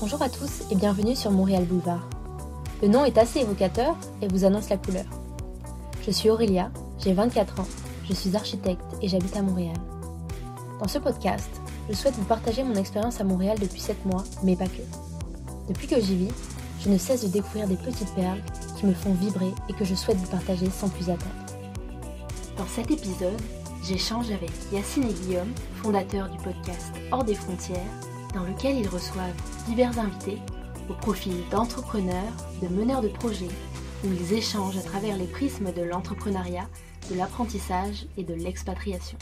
Bonjour à tous et bienvenue sur Montréal Boulevard. Le nom est assez évocateur et vous annonce la couleur. Je suis Aurélia, j'ai 24 ans, je suis architecte et j'habite à Montréal. Dans ce podcast, je souhaite vous partager mon expérience à Montréal depuis 7 mois, mais pas que. Depuis que j'y vis, je ne cesse de découvrir des petites perles qui me font vibrer et que je souhaite vous partager sans plus attendre. Dans cet épisode, j'échange avec Yacine et Guillaume, fondateurs du podcast Hors des frontières, dans lequel ils reçoivent divers invités au profil d'entrepreneurs, de meneurs de projets, où ils échangent à travers les prismes de l'entrepreneuriat, de l'apprentissage et de l'expatriation.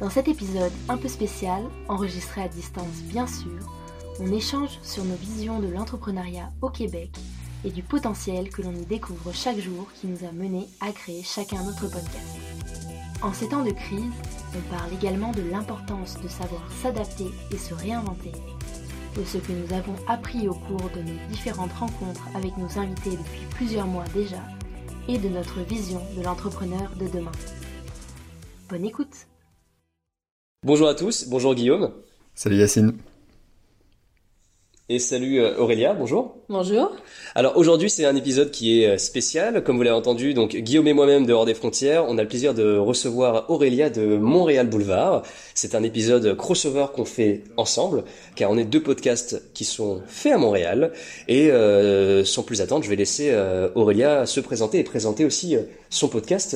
Dans cet épisode un peu spécial, enregistré à distance bien sûr, on échange sur nos visions de l'entrepreneuriat au Québec et du potentiel que l'on y découvre chaque jour qui nous a menés à créer chacun notre podcast. En ces temps de crise, on parle également de l'importance de savoir s'adapter et se réinventer, de ce que nous avons appris au cours de nos différentes rencontres avec nos invités depuis plusieurs mois déjà, et de notre vision de l'entrepreneur de demain. Bonne écoute Bonjour à tous, bonjour Guillaume. Salut Yacine. Et salut euh, Aurélia, bonjour. Bonjour. Alors aujourd'hui c'est un épisode qui est euh, spécial, comme vous l'avez entendu, donc Guillaume et moi-même de Hors des Frontières, on a le plaisir de recevoir Aurélia de Montréal Boulevard. C'est un épisode crossover qu'on fait ensemble, car on est deux podcasts qui sont faits à Montréal. Et euh, sans plus attendre, je vais laisser euh, Aurélia se présenter et présenter aussi son podcast.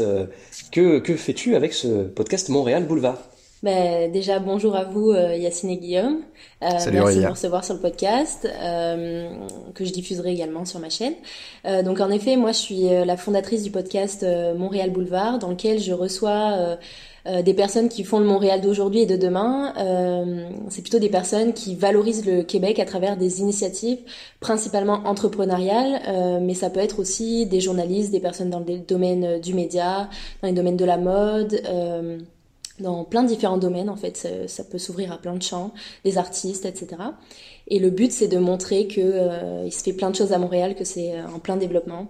que que fais-tu avec ce podcast Montréal Boulevard? Ben, déjà, bonjour à vous, euh, Yacine et Guillaume. Euh, Salut, merci de me recevoir sur le podcast, euh, que je diffuserai également sur ma chaîne. Euh, donc, en effet, moi, je suis la fondatrice du podcast Montréal Boulevard, dans lequel je reçois des personnes qui font le Montréal d'aujourd'hui et de demain. C'est plutôt des personnes qui valorisent le Québec à travers des initiatives principalement entrepreneuriales, mais ça peut être aussi des journalistes, des personnes dans le domaine du média, dans les domaines de la mode dans plein de différents domaines en fait ça, peut s'ouvrir à plein de champs des artistes etc et le but c'est de montrer que euh, il se fait plein de choses à Montréal que c'est euh, en plein développement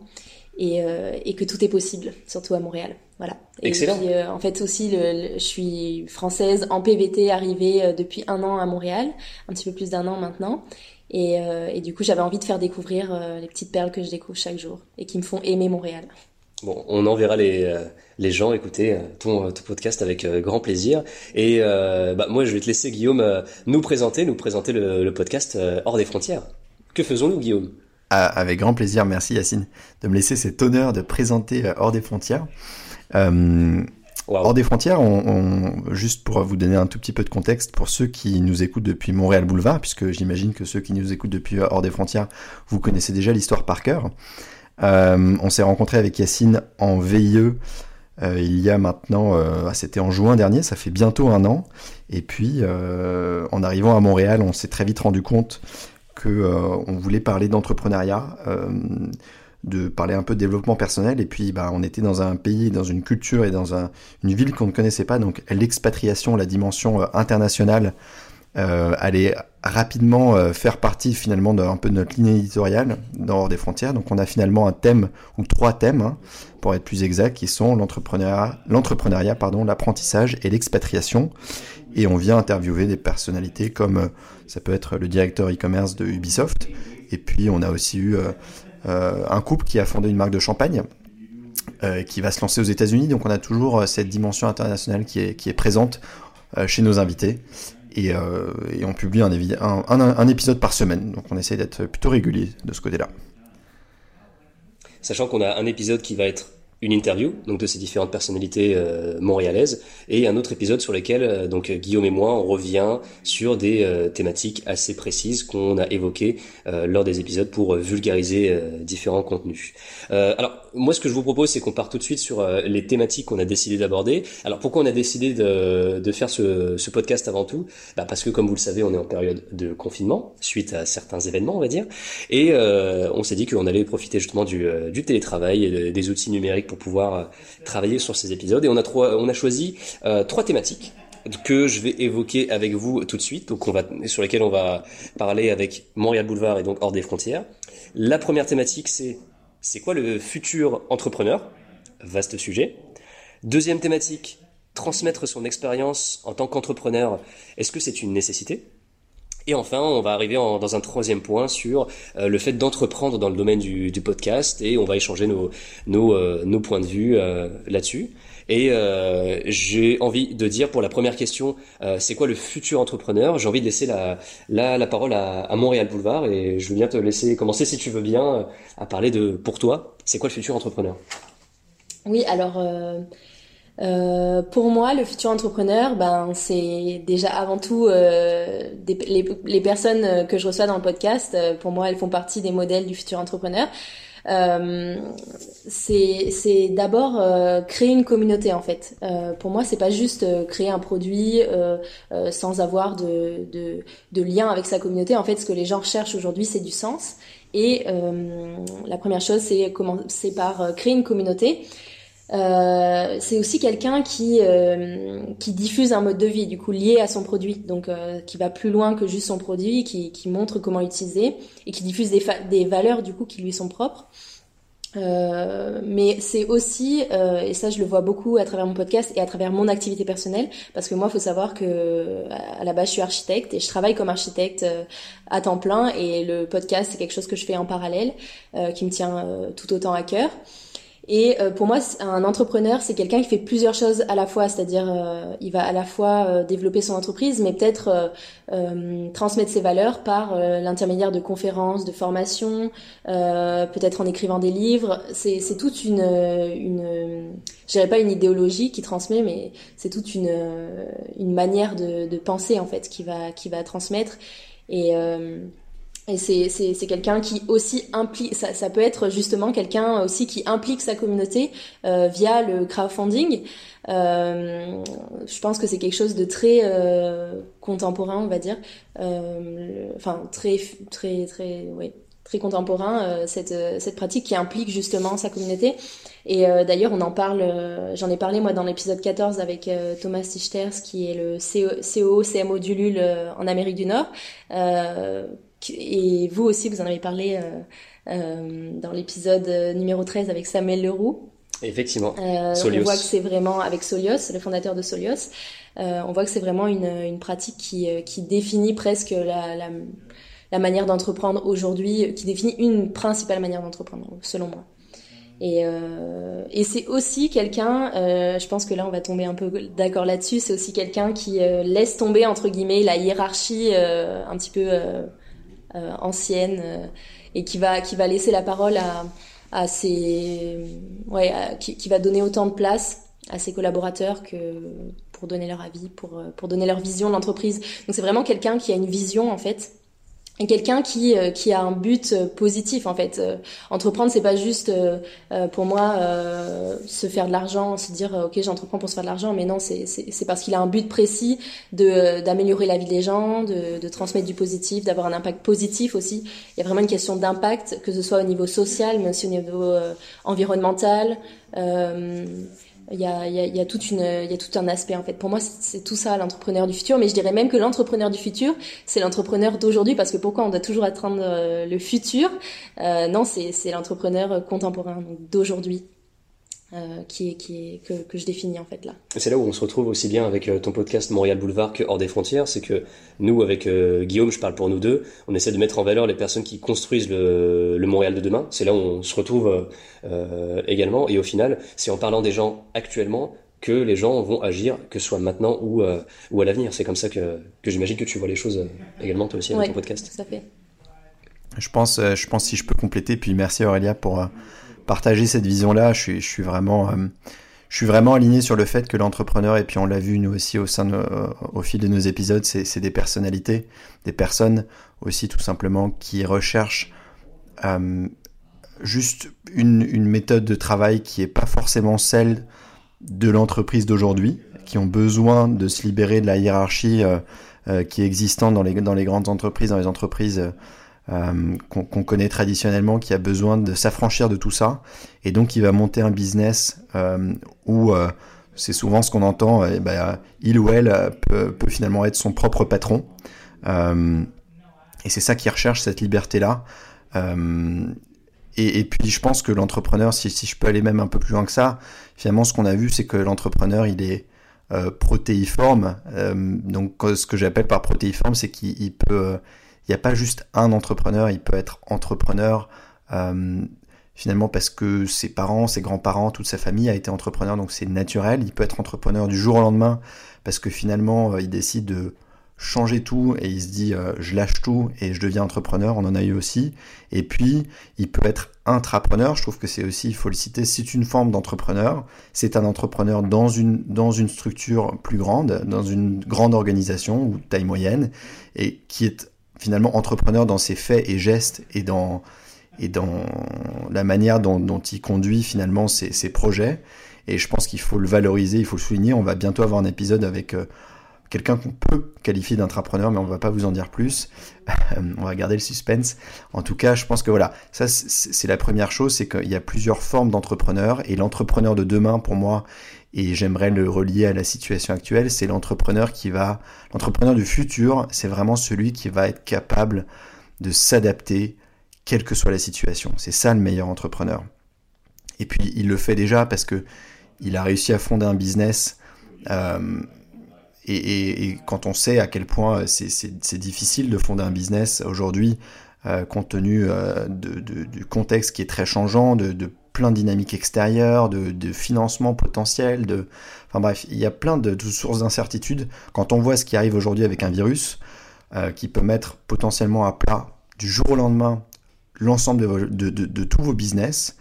et, euh, et, que tout est possible surtout à Montréal. Voilà. Et Excellent. Puis, en fait aussi le, je suis française en PVT arrivée depuis un an à Montréal un petit peu plus d'un an maintenant. Et, et du coup j'avais envie de faire découvrir les petites perles que je découvre chaque jour et qui me font aimer Montréal. Bon, on enverra les, euh, les gens écouter euh, ton, ton podcast avec euh, grand plaisir. Et bah, moi, je vais te laisser, Guillaume, nous présenter, nous présenter le, podcast Hors des frontières. Que faisons-nous, Guillaume? Ah, Avec grand plaisir, merci Yacine, de me laisser cet honneur de présenter Hors des frontières. Hors des frontières, on, juste pour vous donner un tout petit peu de contexte, pour ceux qui nous écoutent depuis Montréal Boulevard, puisque j'imagine que ceux qui nous écoutent depuis Hors des frontières, vous connaissez déjà l'histoire par cœur. Euh, on s'est rencontré avec Yacine en VIE euh, il y a maintenant, euh, ah, c'était en juin dernier, ça fait bientôt un an. Et puis, en arrivant à Montréal, on s'est très vite rendu compte que on voulait parler d'entrepreneuriat, de parler un peu de développement personnel. Et puis, bah, on était dans un pays, dans une culture et dans un, une ville qu'on ne connaissait pas. Donc, l'expatriation, la dimension internationale euh, allait rapidement euh, faire partie finalement d'un peu de notre ligne éditoriale dans des frontières. Donc on a finalement un thème ou trois thèmes hein, pour être plus exact qui sont l'entrepreneuriat, pardon, l'apprentissage et l'expatriation. Et on vient interviewer des personnalités comme euh, ça peut être le directeur e-commerce de Ubisoft. Et puis on a aussi eu euh, un couple qui a fondé une marque de champagne qui va se lancer aux États-Unis. Donc on a toujours cette dimension internationale qui est, qui est présente chez nos invités et, euh, et on publie un, épisode par semaine. Donc on essaie d'être plutôt régulier de ce côté-là. Sachant qu'on a un épisode qui va être une interview donc de ces différentes personnalités euh, montréalaises et un autre épisode sur lequel euh, donc Guillaume et moi on revient sur des euh, thématiques assez précises qu'on a évoquées lors des épisodes pour vulgariser différents contenus. alors moi ce que je vous propose c'est qu'on part tout de suite sur les thématiques qu'on a décidé d'aborder. Alors pourquoi on a décidé de, de faire ce, ce, podcast avant tout? Bah Parce que comme vous le savez on est en période de confinement suite à certains événements on va dire et on s'est dit qu'on allait profiter justement du, du télétravail et des outils numériques pour pouvoir euh, travailler sur ces épisodes. Et on a, trois, on a choisi euh, trois thématiques que je vais évoquer avec vous tout de suite, donc on va, sur lesquelles on va parler avec Montréal Boulevard et donc hors des frontières. La première thématique, c'est c'est quoi le futur entrepreneur? Vaste sujet. Deuxième thématique, transmettre son expérience en tant qu'entrepreneur, est-ce que c'est une nécessité? Et enfin, on va arriver dans un troisième point sur euh, le fait d'entreprendre dans le domaine du, du, podcast et on va échanger nos, nos, euh, nos points de vue euh, là-dessus. Et j'ai envie de dire pour la première question, c'est quoi le futur entrepreneur? J'ai envie de laisser la, la, la parole à, à, Montréal Boulevard et je veux bien te laisser commencer si tu veux bien à parler de pour toi, c'est quoi le futur entrepreneur? Oui, alors euh, pour moi, le futur entrepreneur, ben c'est déjà avant tout euh, les, personnes que je reçois dans le podcast. Euh, pour moi, elles font partie des modèles du futur entrepreneur. Euh, c'est d'abord euh, créer une communauté en fait. Euh, pour moi, c'est pas juste créer un produit sans avoir de, de, de, lien avec sa communauté. En fait, ce que les gens recherchent aujourd'hui, c'est du sens. Et la première chose, c'est par créer une communauté. Euh, c'est aussi quelqu'un qui euh, qui diffuse un mode de vie du coup lié à son produit. Donc euh, qui va plus loin que juste son produit qui, qui montre comment l'utiliser et qui diffuse des, des valeurs du coup qui lui sont propres. Euh, mais c'est aussi, euh, et ça je le vois beaucoup à travers mon podcast et à travers mon activité personnelle, parce que moi il faut savoir que à la base je suis architecte et je travaille comme architecte à temps plein. Et le podcast c'est quelque chose que je fais en parallèle, qui me tient tout autant à cœur. Et euh, pour moi, un entrepreneur, c'est quelqu'un qui fait plusieurs choses à la fois, c'est-à-dire euh, il va à la fois euh, développer son entreprise, mais peut-être transmettre ses valeurs par l'intermédiaire de conférences, de formations, peut-être en écrivant des livres. C'est, c'est toute une, une, je dirais pas une idéologie qui transmet, mais c'est toute une, une manière de, de penser en fait qui va, qui va transmettre. Et et c'est, quelqu'un qui aussi implique, ça, ça peut être justement quelqu'un aussi qui implique sa communauté euh, via le crowdfunding. Euh, je pense que c'est quelque chose de très euh, contemporain, on va dire. Euh, enfin, très, très, très, oui, très contemporain, euh, cette, cette pratique qui implique justement sa communauté. Et d'ailleurs, on en parle, j'en ai parlé moi dans l'épisode 14 avec Thomas Tichters, qui est le CEO, CMO du LUL en Amérique du Nord et vous aussi, vous en avez parlé euh, euh, dans l'épisode numéro 13 avec Samuel Leroux. Effectivement. Euh, on voit que c'est vraiment avec Solios, le fondateur de Solios. Euh, on voit que c'est vraiment une, une pratique qui, euh, qui définit presque la, la, la manière d'entreprendre aujourd'hui, qui définit une principale manière d'entreprendre, selon moi. Et, euh, et c'est aussi quelqu'un, euh, je pense que là on va tomber un peu d'accord là-dessus, c'est aussi quelqu'un qui euh, laisse tomber entre guillemets la hiérarchie un petit peu euh, ancienne euh, et qui va qui va laisser la parole à à ses ouais qui, qui va donner autant de place à ses collaborateurs que pour donner leur avis, pour, euh, pour donner leur vision de l'entreprise. Donc c'est vraiment quelqu'un qui a une vision en fait quelqu'un qui euh, qui a un but euh, positif en fait. Euh, entreprendre c'est pas juste pour moi se faire de l'argent se dire ok j'entreprends pour se faire de l'argent. Mais non c'est c'est parce qu'il a un but précis de d'améliorer la vie des gens de, de transmettre du positif d'avoir un impact positif aussi. Il y a vraiment une question d'impact que ce soit au niveau social mais aussi au niveau environnemental il y a, y toute une, il y a tout un aspect en fait. Pour moi, c'est tout ça l'entrepreneur du futur. Mais je dirais même que l'entrepreneur du futur, c'est l'entrepreneur d'aujourd'hui parce que pourquoi on doit toujours attendre euh, le futur? Euh, Non, c'est l'entrepreneur contemporain d'aujourd'hui. Euh, qui est, qui est, que, que, je définis en fait là. C'est là où on se retrouve aussi bien avec euh, ton podcast Montréal Boulevard que hors des frontières, c'est que nous avec euh, Guillaume, je parle pour nous deux, on essaie de mettre en valeur les personnes qui construisent le, le Montréal de demain. C'est là où on se retrouve euh, également et au final, c'est en parlant des gens actuellement que les gens vont agir, que ce soit maintenant ou, ou à l'avenir. C'est comme ça que, que j'imagine que tu vois les choses également toi aussi avec ton podcast. Tout à fait. Je pense, je pense si je peux compléter, puis merci Aurélia pour partager cette vision-là. Je suis, je suis vraiment, euh, je suis vraiment aligné sur le fait que l'entrepreneur, et puis on l'a vu nous aussi au euh, fil de nos épisodes, c'est des personnalités, des personnes aussi tout simplement qui recherchent euh, juste une, méthode de travail qui est pas forcément celle de l'entreprise d'aujourd'hui, qui ont besoin de se libérer de la hiérarchie qui est existante dans les grandes entreprises, dans les entreprises euh, qu'on connaît traditionnellement, qui a besoin de s'affranchir de tout ça, et donc il va monter un business euh, où euh, c'est souvent ce qu'on entend, et ben, il ou elle peut, finalement être son propre patron, et c'est ça qui recherche cette liberté-là. Et, et, puis je pense que l'entrepreneur, si, si je peux aller même un peu plus loin que ça, finalement ce qu'on a vu, c'est que l'entrepreneur, il est protéiforme. donc ce que j'appelle par protéiforme, c'est qu'il peut, il n'y a pas juste un entrepreneur, il peut être entrepreneur finalement parce que ses parents, ses grands-parents, toute sa famille a été entrepreneur, donc c'est naturel. Il peut être entrepreneur du jour au lendemain parce que finalement il décide de changer tout et il se dit euh, je lâche tout et je deviens entrepreneur, on en a eu aussi. Et puis il peut être intrapreneur, je trouve que c'est aussi, il faut le citer, c'est une forme d'entrepreneur. C'est un entrepreneur dans une, dans une structure plus grande, dans une grande organisation ou taille moyenne, et qui est finalement entrepreneur dans ses faits et gestes et dans, et dans la manière dont, il conduit finalement ses, ses projets. Et je pense qu'il faut le valoriser, il faut le souligner. On va bientôt avoir un épisode avec euh, quelqu'un qu'on peut qualifier d'intrapreneur, mais on ne va pas vous en dire plus. on va garder le suspense. En tout cas, je pense que voilà, ça c'est la première chose, c'est qu'il y a plusieurs formes d'entrepreneurs et l'entrepreneur de demain, pour moi, et j'aimerais le relier à la situation actuelle, c'est l'entrepreneur qui va, l'entrepreneur du futur, c'est vraiment celui qui va être capable de s'adapter, quelle que soit la situation. C'est ça le meilleur entrepreneur. Et puis il le fait déjà parce que il a réussi à fonder un business. Euh, et, quand on sait à quel point c'est difficile de fonder un business aujourd'hui, euh, compte tenu euh, du contexte qui est très changeant, de, plein de dynamiques extérieures, de, financement potentiel, de, enfin bref, il y a plein de, sources d'incertitude. Quand on voit ce qui arrive aujourd'hui avec un virus euh, qui peut mettre potentiellement à plat du jour au lendemain l'ensemble de, tous vos business,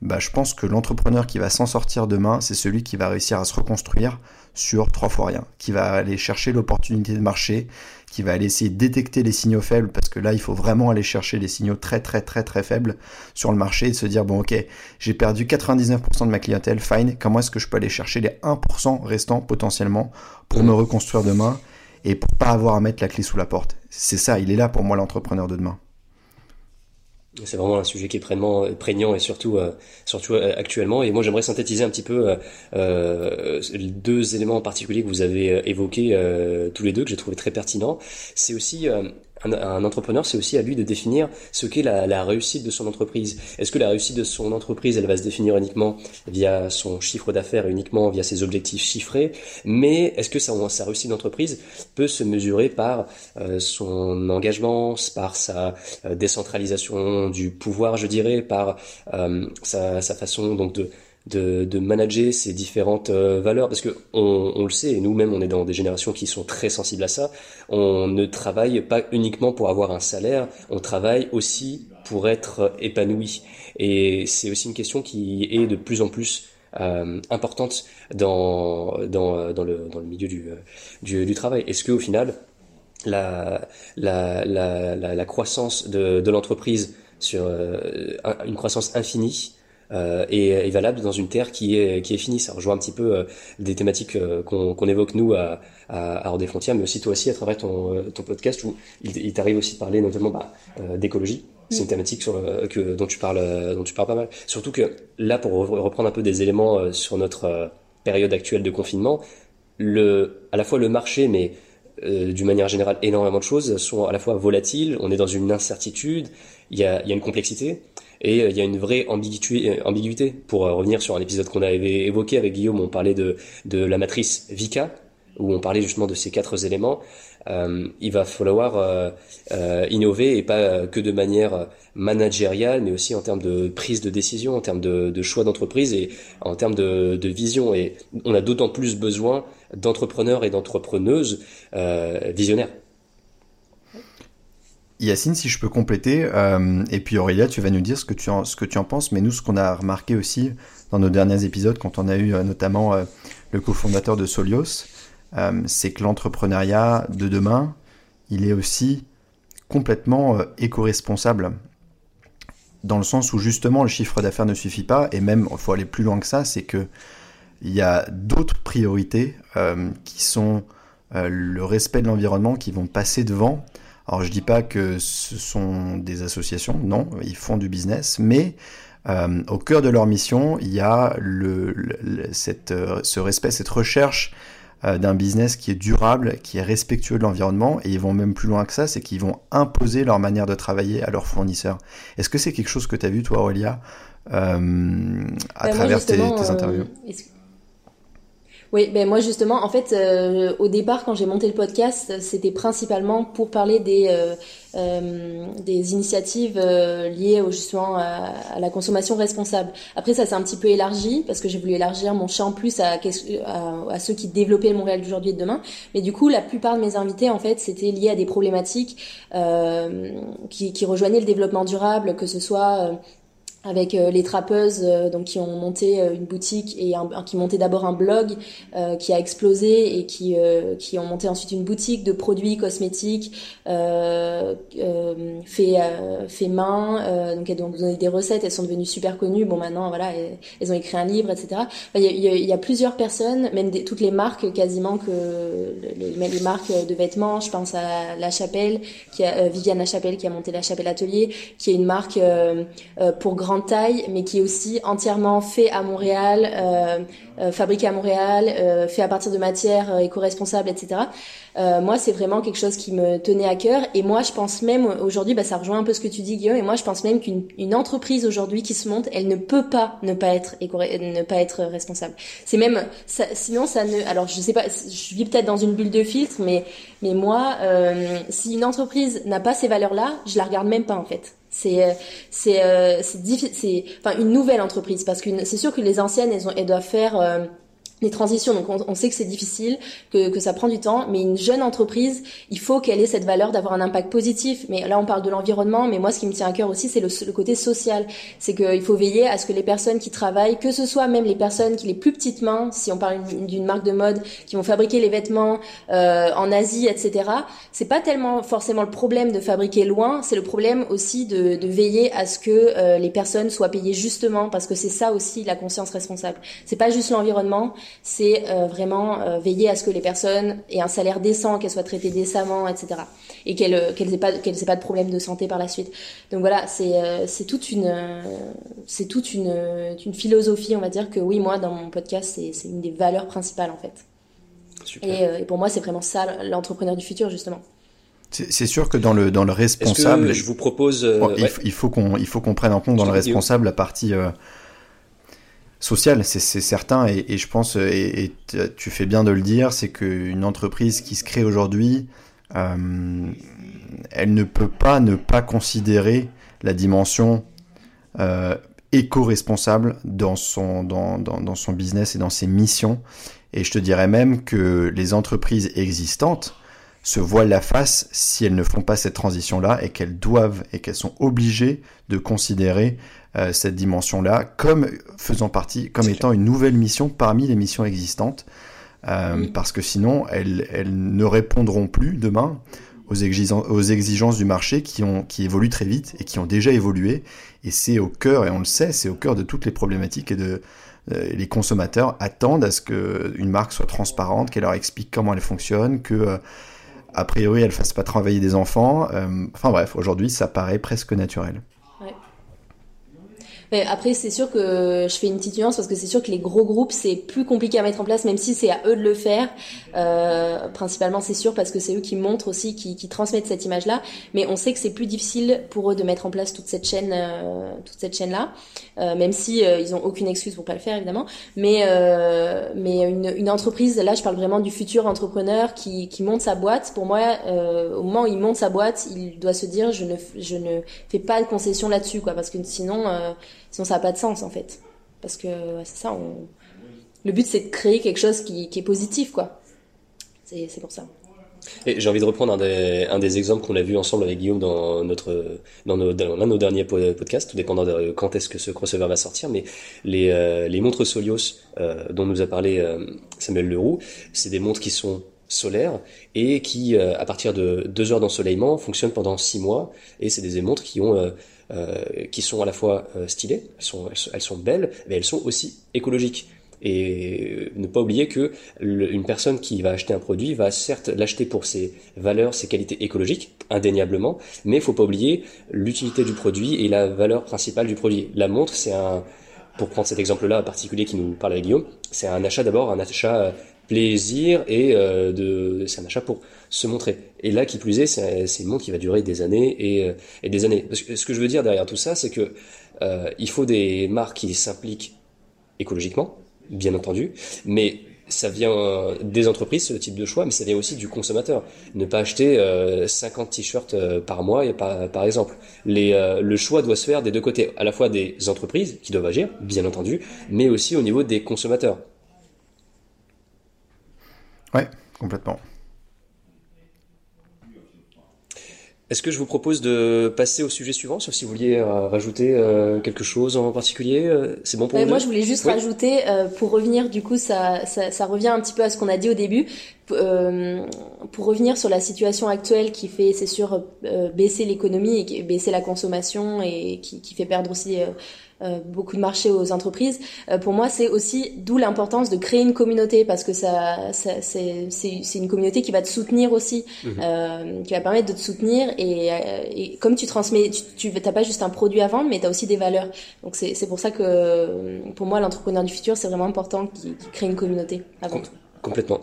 bah, je pense que l'entrepreneur qui va s'en sortir demain, c'est celui qui va réussir à se reconstruire sur trois fois rien, qui va aller chercher l'opportunité de marché, qui va aller essayer de détecter les signaux faibles, parce que là, il faut vraiment aller chercher les signaux très très très très faibles sur le marché et se dire, bon ok, j'ai perdu 99% de ma clientèle, fine, comment est-ce que je peux aller chercher les 1% restants potentiellement pour me reconstruire demain et pour pas avoir à mettre la clé sous la porte? C'est ça, il est là pour moi l'entrepreneur de demain. C'est vraiment un sujet qui est prégnant, prégnant et surtout, euh, surtout euh, actuellement. Et moi, j'aimerais synthétiser un petit peu euh, deux éléments en particulier que vous avez évoqués tous les deux, que j'ai trouvé très pertinents. C'est aussi un, entrepreneur, c'est aussi à lui de définir ce qu'est la, réussite de son entreprise. Est-ce que la réussite de son entreprise, elle va se définir uniquement via son chiffre d'affaires, uniquement via ses objectifs chiffrés, mais est-ce que sa, réussite d'entreprise peut se mesurer par euh, son engagement, par sa euh, décentralisation du pouvoir, je dirais, par euh, sa, sa façon donc de de, de manager ces différentes euh, valeurs. Parce que on, on le sait et nous-mêmes on est dans des générations qui sont très sensibles à ça. On ne travaille pas uniquement pour avoir un salaire. On travaille aussi pour être épanoui. Et c'est aussi une question qui est de plus en plus euh, importante dans, dans, dans, le, dans le milieu du, du, du travail. Est-ce que au final, la, la, la, la, croissance de, de l'entreprise sur euh, une croissance infinie euh, est, valable dans une terre qui est qui est finie. Ça rejoint un petit peu euh, des thématiques euh, qu'on évoque nous à, à, Hors des frontières, mais aussi toi aussi à travers ton, ton podcast où il, t'arrive aussi de parler notamment bah, d'écologie. C'est une mm. thématique sur que dont tu parles dont tu parles pas mal. Surtout que là, pour reprendre un peu des éléments sur notre période actuelle de confinement, le à la fois le marché, mais d'une manière générale, énormément de choses sont à la fois volatiles. On est dans une incertitude. Il y a, il y a une complexité. Et euh, il y a une vraie ambiguïté, euh, ambiguïté. Pour euh, revenir sur un épisode qu'on avait évoqué avec Guillaume, on parlait de, la matrice VICA, où on parlait justement de ces quatre éléments. Il va falloir innover et pas que de manière managériale, mais aussi en termes de prise de décision, en termes de, choix d'entreprise et en termes de, vision. Et on a d'autant plus besoin d'entrepreneurs et d'entrepreneuses visionnaires. Yacine, si je peux compléter, euh, et puis Aurélia, tu vas nous dire ce que tu en, ce que tu en penses, mais nous, ce qu'on a remarqué aussi dans nos derniers épisodes, quand on a eu euh, notamment euh, le cofondateur de Solios, c'est que l'entrepreneuriat de demain, il est aussi complètement éco-responsable. Dans le sens où justement le chiffre d'affaires ne suffit pas, et même il faut aller plus loin que ça, c'est que il y a d'autres priorités qui sont le respect de l'environnement qui vont passer devant alors je dis pas que ce sont des associations, non, ils font du business, mais euh, au cœur de leur mission, il y a le, cette, euh, ce respect, cette recherche euh, d'un business qui est durable, qui est respectueux de l'environnement, et ils vont même plus loin que ça, c'est qu'ils vont imposer leur manière de travailler à leurs fournisseurs. Est-ce que c'est quelque chose que tu as vu, toi, Aurélia, à ben, travers tes, interviews? Oui, ben moi justement, en fait, euh, au départ, quand j'ai monté le podcast, c'était principalement pour parler des euh, euh des initiatives euh, liées au, justement à, la consommation responsable. Après, ça s'est un petit peu élargi parce que j'ai voulu élargir mon champ plus à, à, ceux qui développaient Montréal d'aujourd'hui et de demain. Mais du coup, la plupart de mes invités, en fait, c'était lié à des problématiques qui, qui rejoignaient le développement durable, que ce soit avec euh, les trappeuses euh, donc qui ont monté euh, une boutique et un, qui montaient d'abord un blog qui a explosé et qui qui ont monté ensuite une boutique de produits cosmétiques fait fait main donc elles ont donné des recettes elles sont devenues super connues. Bon maintenant voilà elles, ont écrit un livre etc il y a, il y a, plusieurs personnes même des, toutes les marques quasiment que les, les, marques de vêtements. Je pense à La Chapelle qui a Viviane La Chapelle qui a monté La Chapelle Atelier qui est une marque pour grands taille, mais qui est aussi entièrement fait à Montréal, euh, euh, fabriqué à Montréal, euh, fait à partir de matières éco-responsables, etc. moi, c'est vraiment quelque chose qui me tenait à cœur. Et moi, je pense même aujourd'hui, bah, ça rejoint un peu ce que tu dis, Guillaume. Et moi, je pense même qu'une entreprise aujourd'hui qui se monte, elle ne peut pas ne pas être ne pas être responsable. C'est même, ça, sinon, ça ne. Alors, je sais pas, je vis peut-être dans une bulle de filtre, mais mais moi, si une entreprise n'a pas ces valeurs-là, je la regarde même pas en fait. C'est euh, c'est euh, c'est enfin une nouvelle entreprise. Parce que c'est sûr que les anciennes elles, ont, elles doivent faire euh, les transitions. Donc on, sait que c'est difficile, que, que ça prend du temps, mais une jeune entreprise, il faut qu'elle ait cette valeur d'avoir un impact positif. Mais là on parle de l'environnement, mais moi ce qui me tient à cœur aussi c'est le, le, côté social. C'est qu'il faut veiller à ce que les personnes qui travaillent, que ce soit même les personnes qui les plus petites mains, si on parle d'une marque de mode, qui vont fabriquer les vêtements euh, en Asie, etc. C'est pas tellement forcément le problème de fabriquer loin, c'est le problème aussi de, de, veiller à ce que euh, les personnes soient payées justement, parce que c'est ça aussi la conscience responsable. C'est pas juste l'environnement, c'est euh, vraiment euh, veiller à ce que les personnes aient un salaire décent, qu'elles soient traitées décemment, etc. Et qu'elles euh, qu'elles aient pas qu'elles aient pas de problème de santé par la suite. Donc voilà, c'est c'est toute une c'est toute une une philosophie, on va dire que oui, moi dans mon podcast, c'est c'est une des valeurs principales en fait. Et, et pour moi, c'est vraiment ça l'entrepreneur du futur justement. C'est sûr que dans le dans le responsable, je vous propose, il, faut qu'on il faut qu'on prenne en compte dans le responsable la partie social, c'est certain, et, je pense, et, tu fais bien de le dire, c'est qu'une entreprise qui se crée aujourd'hui, euh, elle ne peut pas ne pas considérer la dimension euh, éco-responsable dans son, dans, dans, dans, son business et dans ses missions. Et je te dirais même que les entreprises existantes se voilent la face si elles ne font pas cette transition-là et qu'elles doivent et qu'elles sont obligées de considérer euh, cette dimension-là comme faisant partie, comme étant une nouvelle mission parmi les missions existantes, euh, parce que sinon elles, elles, ne répondront plus demain aux, exigences, aux exigences du marché qui, ont, qui évoluent très vite et qui ont déjà évolué. Et c'est au cœur, et on le sait, c'est au cœur de toutes les problématiques et de euh, les consommateurs attendent à ce qu'une marque soit transparente, qu'elle leur explique comment elle fonctionne, que a priori elle fasse pas travailler des enfants. enfin bref, aujourd'hui ça paraît presque naturel. Mais après, c'est sûr que je fais une petite nuance parce que c'est sûr que les gros groupes, c'est plus compliqué à mettre en place, même si c'est à eux de le faire. Euh, principalement, c'est sûr parce que c'est eux qui montrent aussi, qui, qui transmettent cette image-là. Mais on sait que c'est plus difficile pour eux de mettre en place toute cette chaîne, euh, toute cette chaîne-là, euh, même si euh, ils ont aucune excuse pour pas le faire évidemment. Mais euh, mais une, une, entreprise, là, je parle vraiment du futur entrepreneur qui, qui monte sa boîte. Pour moi, euh, au moment où il monte sa boîte, il doit se dire je ne je ne fais pas de concession là-dessus, quoi, parce que sinon Sinon, ça n'a pas de sens, en fait. Parce que c'est ça, le but, c'est de créer quelque chose qui, qui est positif, quoi. C'est pour ça. Et j'ai envie de reprendre un des, un des exemples qu'on a vu ensemble avec Guillaume dans notre dans, nos, dans l'un de nos derniers podcasts, tout dépendant de quand est-ce que ce crossover va sortir. Mais les, euh, les montres Solios euh, dont nous a parlé euh, Samuel Leroux, c'est des montres qui sont solaires et qui, à partir de deux heures d'ensoleillement, fonctionnent pendant six mois. Et c'est des montres qui ont euh, qui sont à la fois euh, stylées, elles sont, elles sont, belles, mais elles sont aussi écologiques. Et ne pas oublier que une personne qui va acheter un produit va certes l'acheter pour ses valeurs, ses qualités écologiques, indéniablement, mais il faut pas oublier l'utilité du produit et la valeur principale du produit. La montre, c'est un, pour prendre cet exemple-là particulier qui nous parle avec Guillaume, c'est un achat d'abord, un achat plaisir et euh, c'est un achat pour se montrer. Et là, qui plus est, c'est une montre qui va durer des années et, euh, et des années. ce que je veux dire derrière tout ça, c'est que euh, il faut des marques qui s'impliquent écologiquement, bien entendu, mais ça vient des entreprises, ce type de choix, mais ça vient aussi du consommateur. Ne pas acheter 50 t-shirts par mois, par, par exemple. Le choix doit se faire des deux côtés, à la fois des entreprises qui doivent agir, bien entendu, mais aussi au niveau des consommateurs. Ouais, complètement. Est-ce que je vous propose de passer au sujet suivant, sauf si vous vouliez euh, rajouter euh, quelque chose en particulier euh, C'est bon pour vous Moi, je voulais juste rajouter, pour revenir, du coup, ça, ça, ça, revient un petit peu à ce qu'on a dit au début. Pour revenir sur la situation actuelle qui fait, c'est sûr, baisser l'économie et baisser la consommation et qui, qui fait perdre aussi euh, beaucoup de marchés aux entreprises. Euh, pour moi, c'est aussi d'où l'importance de créer une communauté parce que ça, ça c'est une communauté qui va te soutenir aussi, mhm. euh, qui va permettre de te soutenir et, et comme tu transmets, tu n'as pas juste un produit à vendre, mais tu as aussi des valeurs. Donc c'est pour ça que pour moi, l'entrepreneur du futur, c'est vraiment important qu'il crée une communauté avant tout. Complètement.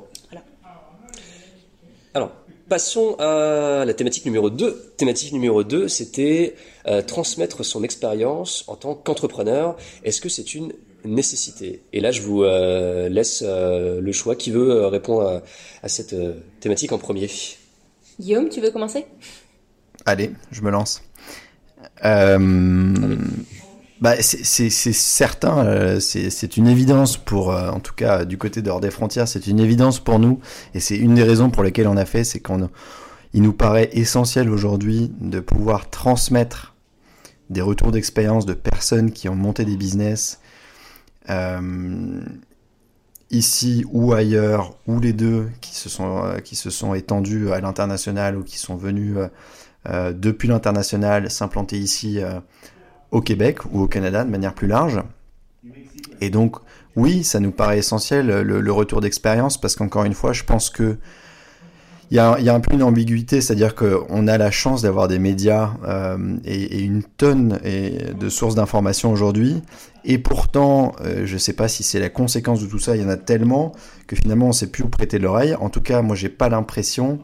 Alors, Passons à la thématique numéro 2. Thématique numéro 2, c'était euh, transmettre son expérience en tant qu'entrepreneur. Est-ce que c'est une nécessité? Et là, je vous euh, laisse euh, le choix. Qui veut répondre à, cette thématique en premier? Guillaume, tu veux commencer? Allez, je me lance. Bah, c'est certain, euh, c'est une évidence pour, euh, en tout cas du côté de hors des frontières, c'est une évidence pour nous, et c'est une des raisons pour lesquelles on a fait, c'est qu'on il nous paraît essentiel aujourd'hui de pouvoir transmettre des retours d'expérience de personnes qui ont monté des business euh, ici ou ailleurs, ou les deux, qui se sont, qui se sont étendus à l'international ou qui sont venus depuis l'international s'implanter ici au Québec ou au Canada de manière plus large. Et donc, oui, ça nous paraît essentiel le, retour d'expérience parce qu'encore une fois, je pense que il y, a, un peu une ambiguïté, c'est-à-dire qu'on a la chance d'avoir des médias euh, et, une tonne de sources d'informations aujourd'hui, et pourtant, euh, je ne sais pas si c'est la conséquence de tout ça, il y en a tellement que finalement on ne sait plus où prêter l'oreille. En tout cas, moi j'ai pas l'impression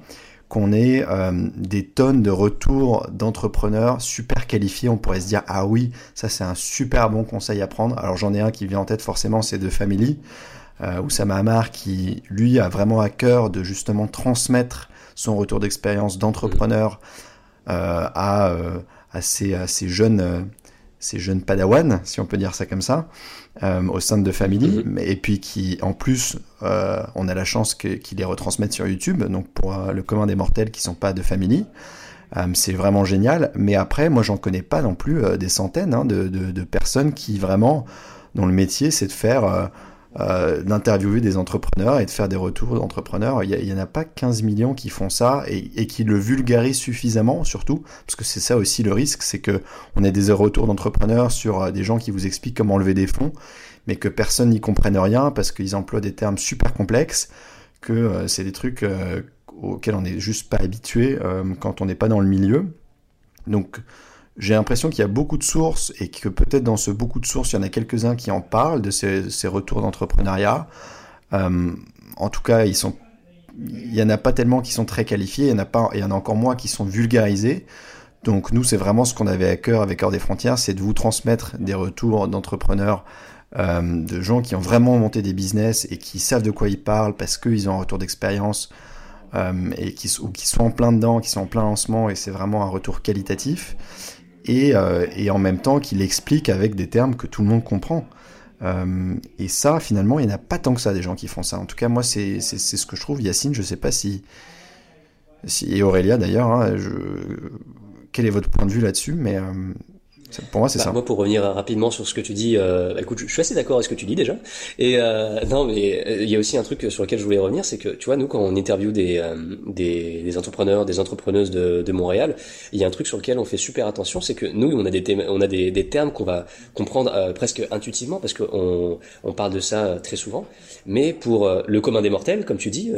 qu'on ait euh, des tonnes de retours d'entrepreneurs super qualifiés. On pourrait se dire ah oui, ça c'est un super bon conseil à prendre. Alors j'en ai un qui vient en tête forcément, c'est de Family, euh, Oussama Amar qui lui a vraiment à cœur de justement transmettre son retour d'expérience d'entrepreneur euh, à, euh, à ces jeunes ces jeunes padawans, si on peut dire ça comme ça, euh, au sein de Family, mhm. et puis qui, en plus, euh, on a la chance qu'ils les retransmettent sur YouTube, donc pour euh, le commun des mortels qui sont pas de Family. c'est vraiment génial, mais après, moi, j'en connais pas non plus des centaines hein, de, de, de, personnes qui vraiment, dont le métier, c'est de faire euh, d'interviewer des entrepreneurs et de faire des retours d'entrepreneurs. Il n'y en a pas 15 millions qui font ça et, qui le vulgarisent suffisamment, surtout, parce que c'est ça aussi le risque, c'est que on ait des retours d'entrepreneurs sur euh, des gens qui vous expliquent comment lever des fonds, mais que personne n'y comprenne rien parce qu'ils emploient des termes super complexes, que euh, c'est des trucs auxquels on n'est juste pas habitué quand on n'est pas dans le milieu. Donc j'ai l'impression qu'il y a beaucoup de sources et que peut-être dans ce beaucoup de sources, il y en a quelques-uns qui en parlent de ces, retours d'entrepreneuriat. Euh, en tout cas, ils sont, il y en a pas tellement qui sont très qualifiés, il y en a pas, il y en a encore moins qui sont vulgarisés. Donc nous, c'est vraiment ce qu'on avait à cœur avec Hors des frontières, c'est de vous transmettre des retours d'entrepreneurs, euh, de gens qui ont vraiment monté des business et qui savent de quoi ils parlent parce qu'ils ont un retour d'expérience euh, et qui, ou qui sont en plein dedans, qui sont en plein lancement et c'est vraiment un retour qualitatif et, euh, et en même temps qu'il explique avec des termes que tout le monde comprend. Euh, et ça, finalement, il n'y en a pas tant que ça des gens qui font ça. En tout cas, moi, c'est ce que je trouve. Yacine, je ne sais pas si, si et Aurélia d'ailleurs, hein, quel est votre point de vue là-dessus, mais euh, pour moi, c'est bah, ça. Moi, pour revenir rapidement sur ce que tu dis, euh, écoute, je suis assez d'accord avec ce que tu dis déjà. Et euh, non, mais euh, il y a aussi un truc sur lequel je voulais revenir, c'est que tu vois, nous, quand on interview des, des, des, entrepreneurs, des entrepreneuses de, de Montréal, il y a un truc sur lequel on fait super attention, c'est que nous, on a des, on a des, des termes qu'on va comprendre presque intuitivement parce qu'on on parle de ça très souvent. Mais pour le commun des mortels, comme tu dis,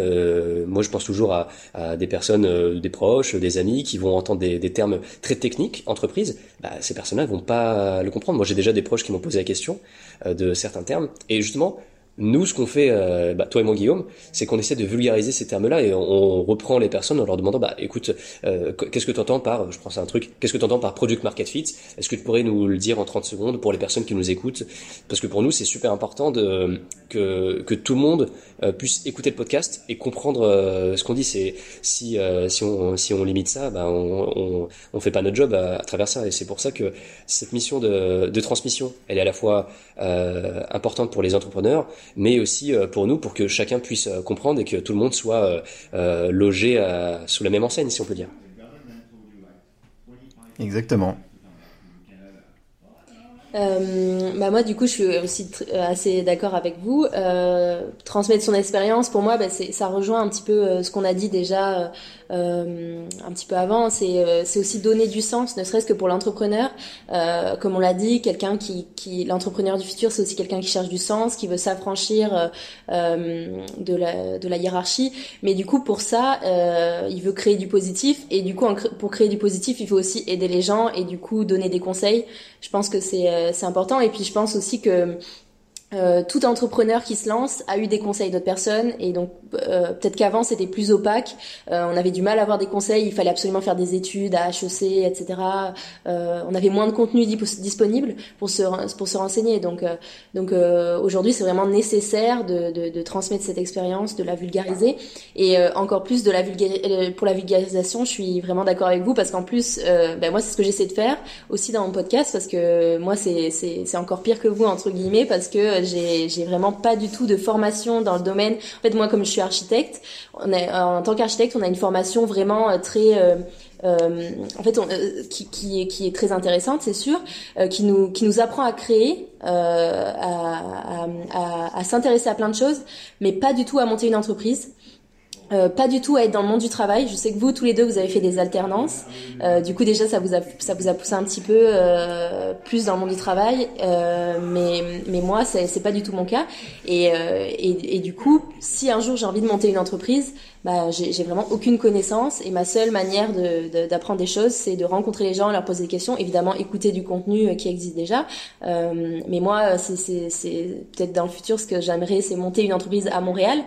moi, je pense toujours à, à des personnes, des proches, des amis qui vont entendre des, des termes très techniques, entreprise. Bah, ces personnes vont pas le comprendre. Moi, j'ai déjà des proches qui m'ont posé la question euh, de certains termes. Et justement, nous, ce qu'on fait, euh, bah, toi et moi, Guillaume, c'est qu'on essaie de vulgariser ces termes-là et on, reprend les personnes en leur demandant, bah, écoute, euh, qu'est-ce que tu entends par, je pense à un truc, qu'est-ce que tu entends par product market fit? Est-ce que tu pourrais nous le dire en 30 secondes pour les personnes qui nous écoutent? Parce que pour nous, c'est super important de, que, que tout le monde euh, puisse écouter le podcast et comprendre ce qu'on dit. C'est si si on si on limite ça, bah, on, on, on fait pas notre job à, à travers ça. Et c'est pour ça que cette mission de, de transmission, elle est à la fois importante pour les entrepreneurs mais aussi euh, pour nous, pour que chacun puisse euh, comprendre et que tout le monde soit euh, logé sous la même enseigne, si on peut dire. Exactement. Euh, bah moi du coup je suis aussi assez d'accord avec vous. Euh, transmettre son expérience pour moi bah, c'est ça rejoint un petit peu ce qu'on a dit déjà euh, un petit peu avant, c'est euh, c'est aussi donner du sens, ne serait-ce que pour l'entrepreneur. Euh, comme on l'a dit, quelqu'un qui, qui l'entrepreneur du futur, c'est aussi quelqu'un qui cherche du sens, qui veut s'affranchir de la de la hiérarchie. Mais du coup, pour ça, il veut créer du positif. Et du coup, pour créer du positif, il faut aussi aider les gens et du coup donner des conseils. Je pense que c'est c'est important. Et puis, je pense aussi que euh, tout entrepreneur qui se lance a eu des conseils d'autres personnes et donc euh, peut-être qu'avant c'était plus opaque, euh, on avait du mal à avoir des conseils, il fallait absolument faire des études à HEC, etc. on avait moins de contenu disponible pour se pour se renseigner. Donc donc aujourd'hui c'est vraiment nécessaire de, de, transmettre cette expérience, de la vulgariser et encore plus de la pour la vulgarisation. Je suis vraiment d'accord avec vous parce qu'en plus ben moi c'est ce que j'essaie de faire aussi dans mon podcast parce que moi c'est encore pire que vous entre guillemets parce que j'ai vraiment pas du tout de formation dans le domaine. En fait, moi, comme je suis on en tant qu'architecte, on a une formation vraiment euh, très euh, euh, en fait, euh, qui, est, très intéressante, c'est sûr, euh, qui nous apprend à créer, euh, à s'intéresser à plein de choses, mais pas du tout à monter une entreprise. Euh, pas du tout à être dans le monde du travail. Je sais que vous, tous les deux, vous avez fait des alternances. Euh, du coup, déjà, ça vous a, ça vous a poussé un petit peu euh, plus dans le monde du travail. Euh, mais, mais moi, c'est pas du tout mon cas. Et, euh, et, et, du coup, si un jour j'ai envie de monter une entreprise, bah, j'ai vraiment aucune connaissance. Et ma seule manière d'apprendre de, des choses, c'est de rencontrer les gens, leur poser des questions. Évidemment, écouter du contenu qui existe déjà. mais moi, c'est peut-être dans le futur ce que j'aimerais, c'est monter une entreprise à Montréal.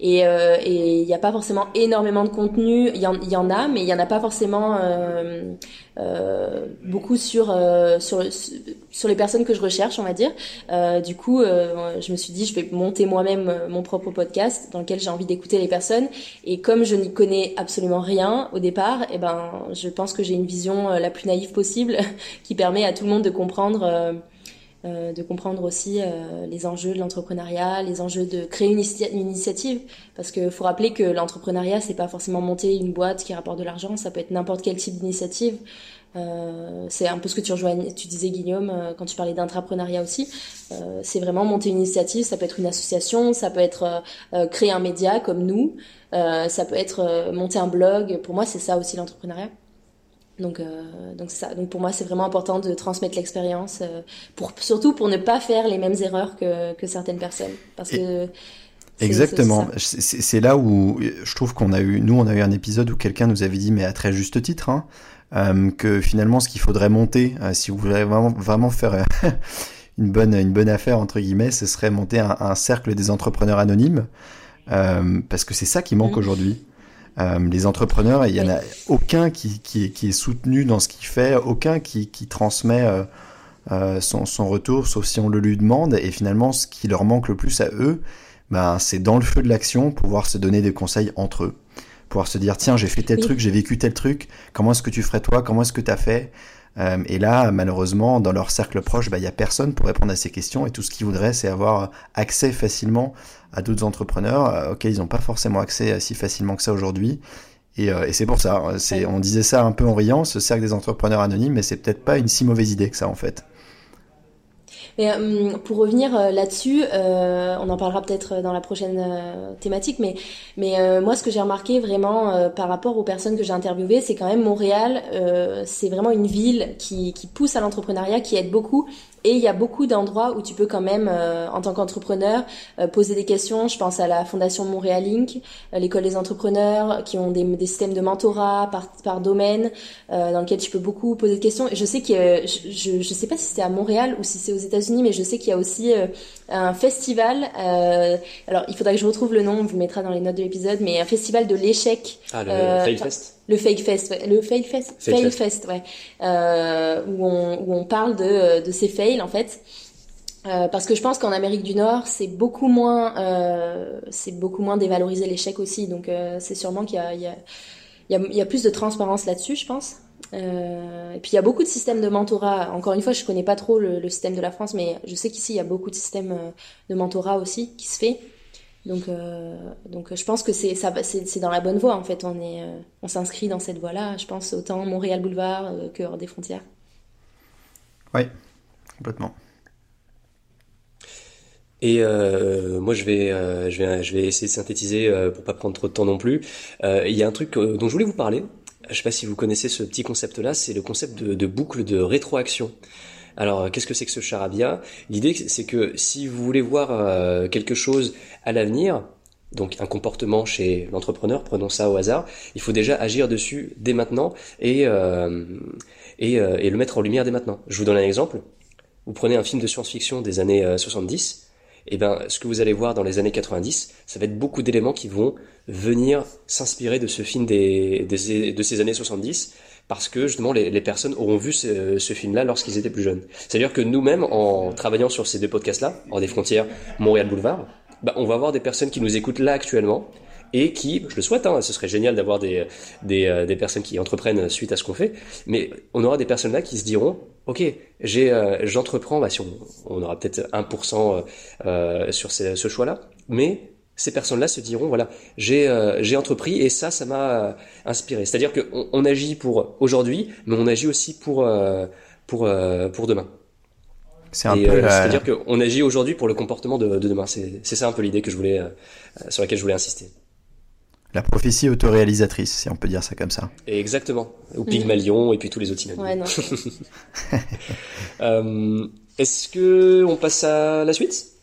Et il n'y a pas forcément énormément de contenu. Il y, en, y en a, mais il y en a pas forcément euh, euh, beaucoup sur, euh, sur sur les personnes que je recherche, on va dire. Euh, du coup, euh, je me suis dit, je vais monter moi-même mon propre podcast dans lequel j'ai envie d'écouter les personnes. Et comme je n'y connais absolument rien au départ, et eh ben, je pense que j'ai une vision la plus naïve possible qui permet à tout le monde de comprendre euh, de comprendre aussi euh, les enjeux de l'entrepreneuriat, les enjeux de créer une, initiative, parce qu'il faut rappeler que l'entrepreneuriat c'est pas forcément monter une boîte qui rapporte de l'argent, ça peut être n'importe quel type d'initiative. Euh, c'est un peu ce que tu rejoins, tu disais Guillaume quand tu parlais d'intrapreneuriat aussi. c'est vraiment monter une initiative, ça peut être une association, ça peut être créer un média comme nous, ça peut être monter un blog. Pour moi, c'est ça aussi l'entrepreneuriat. Donc, euh, donc ça. Donc pour moi, c'est vraiment important de transmettre l'expérience, euh, pour surtout pour ne pas faire les mêmes erreurs que, que certaines personnes, parce que. Exactement. C'est là où je trouve qu'on a eu, nous, on a eu un épisode où quelqu'un nous avait dit, mais à très juste titre, hein, euh, que finalement, ce qu'il faudrait monter, si vous voulez vraiment, vraiment faire une bonne, une bonne affaire entre guillemets, ce serait monter un, un cercle des entrepreneurs anonymes, parce que c'est ça qui manque mmh. aujourd'hui. Euh, les entrepreneurs, il y en a aucun qui, qui, qui, est soutenu dans ce qu'il fait, aucun qui, qui transmet euh, euh, son, son, retour, sauf si on le lui demande. Et finalement, ce qui leur manque le plus à eux, ben, c'est dans le feu de l'action, pouvoir se donner des conseils entre eux. Pouvoir se dire, tiens, j'ai fait tel truc, j'ai vécu tel truc, comment est-ce que tu ferais toi, comment est-ce que tu as fait? Euh, et là, malheureusement, dans leur cercle proche, il bah, n'y a personne pour répondre à ces questions et tout ce qu'ils voudraient, c'est avoir accès facilement à d'autres entrepreneurs euh, auxquels ils n'ont pas forcément accès euh, si facilement que ça aujourd'hui. Et, et c'est pour ça, hein, on disait ça un peu en riant, ce cercle des entrepreneurs anonymes, mais c'est peut-être pas une si mauvaise idée que ça en fait. Mais euh, pour revenir euh, là-dessus, euh, on en parlera peut-être dans la prochaine thématique, mais moi ce que j'ai remarqué vraiment par rapport aux personnes que j'ai interviewées, c'est quand même Montréal, c'est vraiment une ville qui pousse à l'entrepreneuriat, qui aide beaucoup et il y a beaucoup d'endroits où tu peux quand même, euh, en tant qu'entrepreneur, euh, poser des questions. Je pense à la Fondation Montréal Inc., euh, l'école des entrepreneurs, qui ont des, des systèmes de mentorat par, par domaine, dans lequel tu peux beaucoup poser des questions. Et je sais que je, je, sais pas si c'est à Montréal ou si c'est aux États-Unis, mais je sais qu'il y a aussi un festival. alors, il faudra que je retrouve le nom, on vous le mettra dans les notes de l'épisode, mais un festival de l'échec. Ah, le Fail Fest. Le Fake Fest, ouais. le Fail Fest, Fail, Fest. ouais, euh, où on où on parle de de ces fails en fait. Euh, parce que je pense qu'en Amérique du Nord, c'est beaucoup moins, euh, c'est beaucoup moins dévalorisé l'échec aussi. Donc euh, c'est sûrement qu'il y a, il y, a, il y, a, il y a plus de transparence là-dessus, je pense. Euh, et puis il y a beaucoup de systèmes de mentorat. Encore une fois, je connais pas trop le, le système de la France, mais je sais qu'ici il y a beaucoup de systèmes euh, de mentorat aussi qui se fait. Donc, euh, donc je pense que c'est ça, c'est dans la bonne voie en fait. On est, euh, on s'inscrit dans cette voie-là. Je pense autant Montréal Boulevard euh, que hors des frontières. Oui, complètement. Et euh, moi, je vais, euh, je vais, je vais essayer de synthétiser euh, pour pas prendre trop de temps non plus. Il y a un truc dont je voulais vous parler. Je sais pas si vous connaissez ce petit concept-là. C'est le concept de, de boucle de rétroaction. Alors, qu'est-ce que c'est que ce charabia? L'idée, c'est que si vous voulez voir euh, quelque chose à l'avenir, donc un comportement chez l'entrepreneur, prenons ça au hasard, il faut déjà agir dessus dès maintenant et, euh, et, euh, et, le mettre en lumière dès maintenant. Je vous donne un exemple. Vous prenez un film de science-fiction des années 70, et eh ben ce que vous allez voir dans les années 90, ça va être beaucoup d'éléments qui vont venir s'inspirer de ce film des, des, de ces années 70 parce que justement les, les personnes auront vu ce, ce film-là lorsqu'ils étaient plus jeunes. C'est-à-dire que nous-mêmes, en travaillant sur ces deux podcasts-là, hors des frontières, Montréal Boulevard, bah, on va avoir des personnes qui nous écoutent là actuellement et qui, je le souhaite, hein, ce serait génial d'avoir des, des, euh, des, personnes qui entreprennent suite à ce qu'on fait, mais on aura des personnes là qui se diront, ok, j'ai, euh, j'entreprends, bah, si on, on aura peut-être 1% euh, sur ce, ce choix-là, mais ces personnes-là se diront voilà j'ai euh, j'ai entrepris et ça ça m'a euh, inspiré. C'est-à-dire qu'on on agit pour aujourd'hui mais on agit aussi pour euh, pour pour demain. C'est un peu c'est-à-dire qu'on agit aujourd'hui pour le comportement de, de demain. C'est c'est ça un peu l'idée que je voulais sur laquelle je voulais insister. La prophétie autoréalisatrice si on peut dire ça comme ça. Et exactement. Ou Pygmalion et puis tous les autres synonymes. Ouais, non. est-ce que on passe à la suite?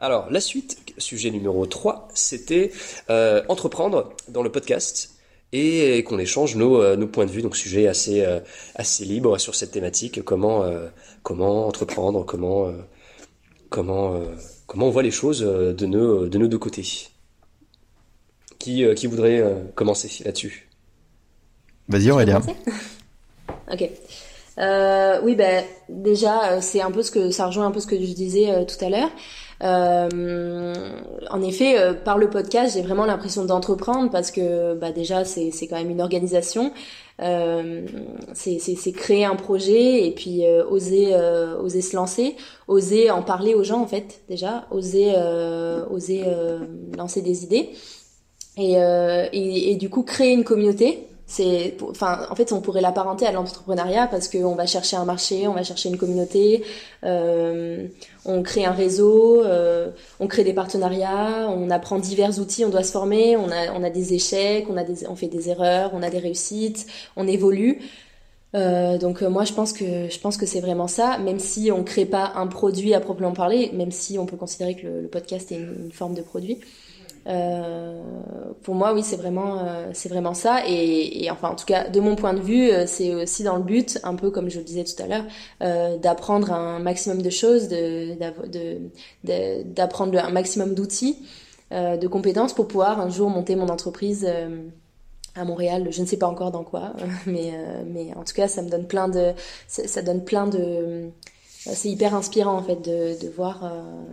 Alors, la suite, sujet numéro 3, c'était euh, entreprendre dans le podcast et qu'on échange nos, euh, nos points de vue, donc sujet assez, euh, assez libre sur cette thématique, comment, euh, comment entreprendre, comment, comment, comment on voit les choses de nos, de nos deux côtés. Qui, qui voudrait commencer là-dessus? Vas-y Aurélien. ok. Euh, oui, ben déjà, c'est un peu ce que ça rejoint un peu ce que je disais tout à l'heure. Euh, en effet, euh, par le podcast, j'ai vraiment l'impression d'entreprendre parce que bah, déjà, c'est quand même une organisation. Euh, c'est créer un projet et puis euh, oser euh, oser se lancer, oser en parler aux gens en fait déjà, oser oser lancer des idées et, et, et, du coup créer une communauté c'est enfin en fait on pourrait l'apparenter à l'entrepreneuriat parce qu'on va chercher un marché on va chercher une communauté euh, on crée un réseau euh, on crée des partenariats on apprend divers outils on doit se former on a on a des échecs on a des on fait des erreurs on a des réussites on évolue. Euh, donc moi je pense que je pense que c'est vraiment ça même si on crée pas un produit à proprement parler même si on peut considérer que le, podcast est une forme de produit. euh, pour moi, oui, c'est vraiment, euh, c'est vraiment ça. Et, enfin, en tout cas, de mon point de vue, euh, c'est aussi dans le but, un peu comme je le disais tout à l'heure, euh, d'apprendre un maximum de choses, d'apprendre un maximum d'outils, de compétences pour pouvoir un jour monter mon entreprise à Montréal. Je ne sais pas encore dans quoi, mais, en tout cas, ça me donne plein de, ça, donne plein de c'est hyper inspirant en fait de voir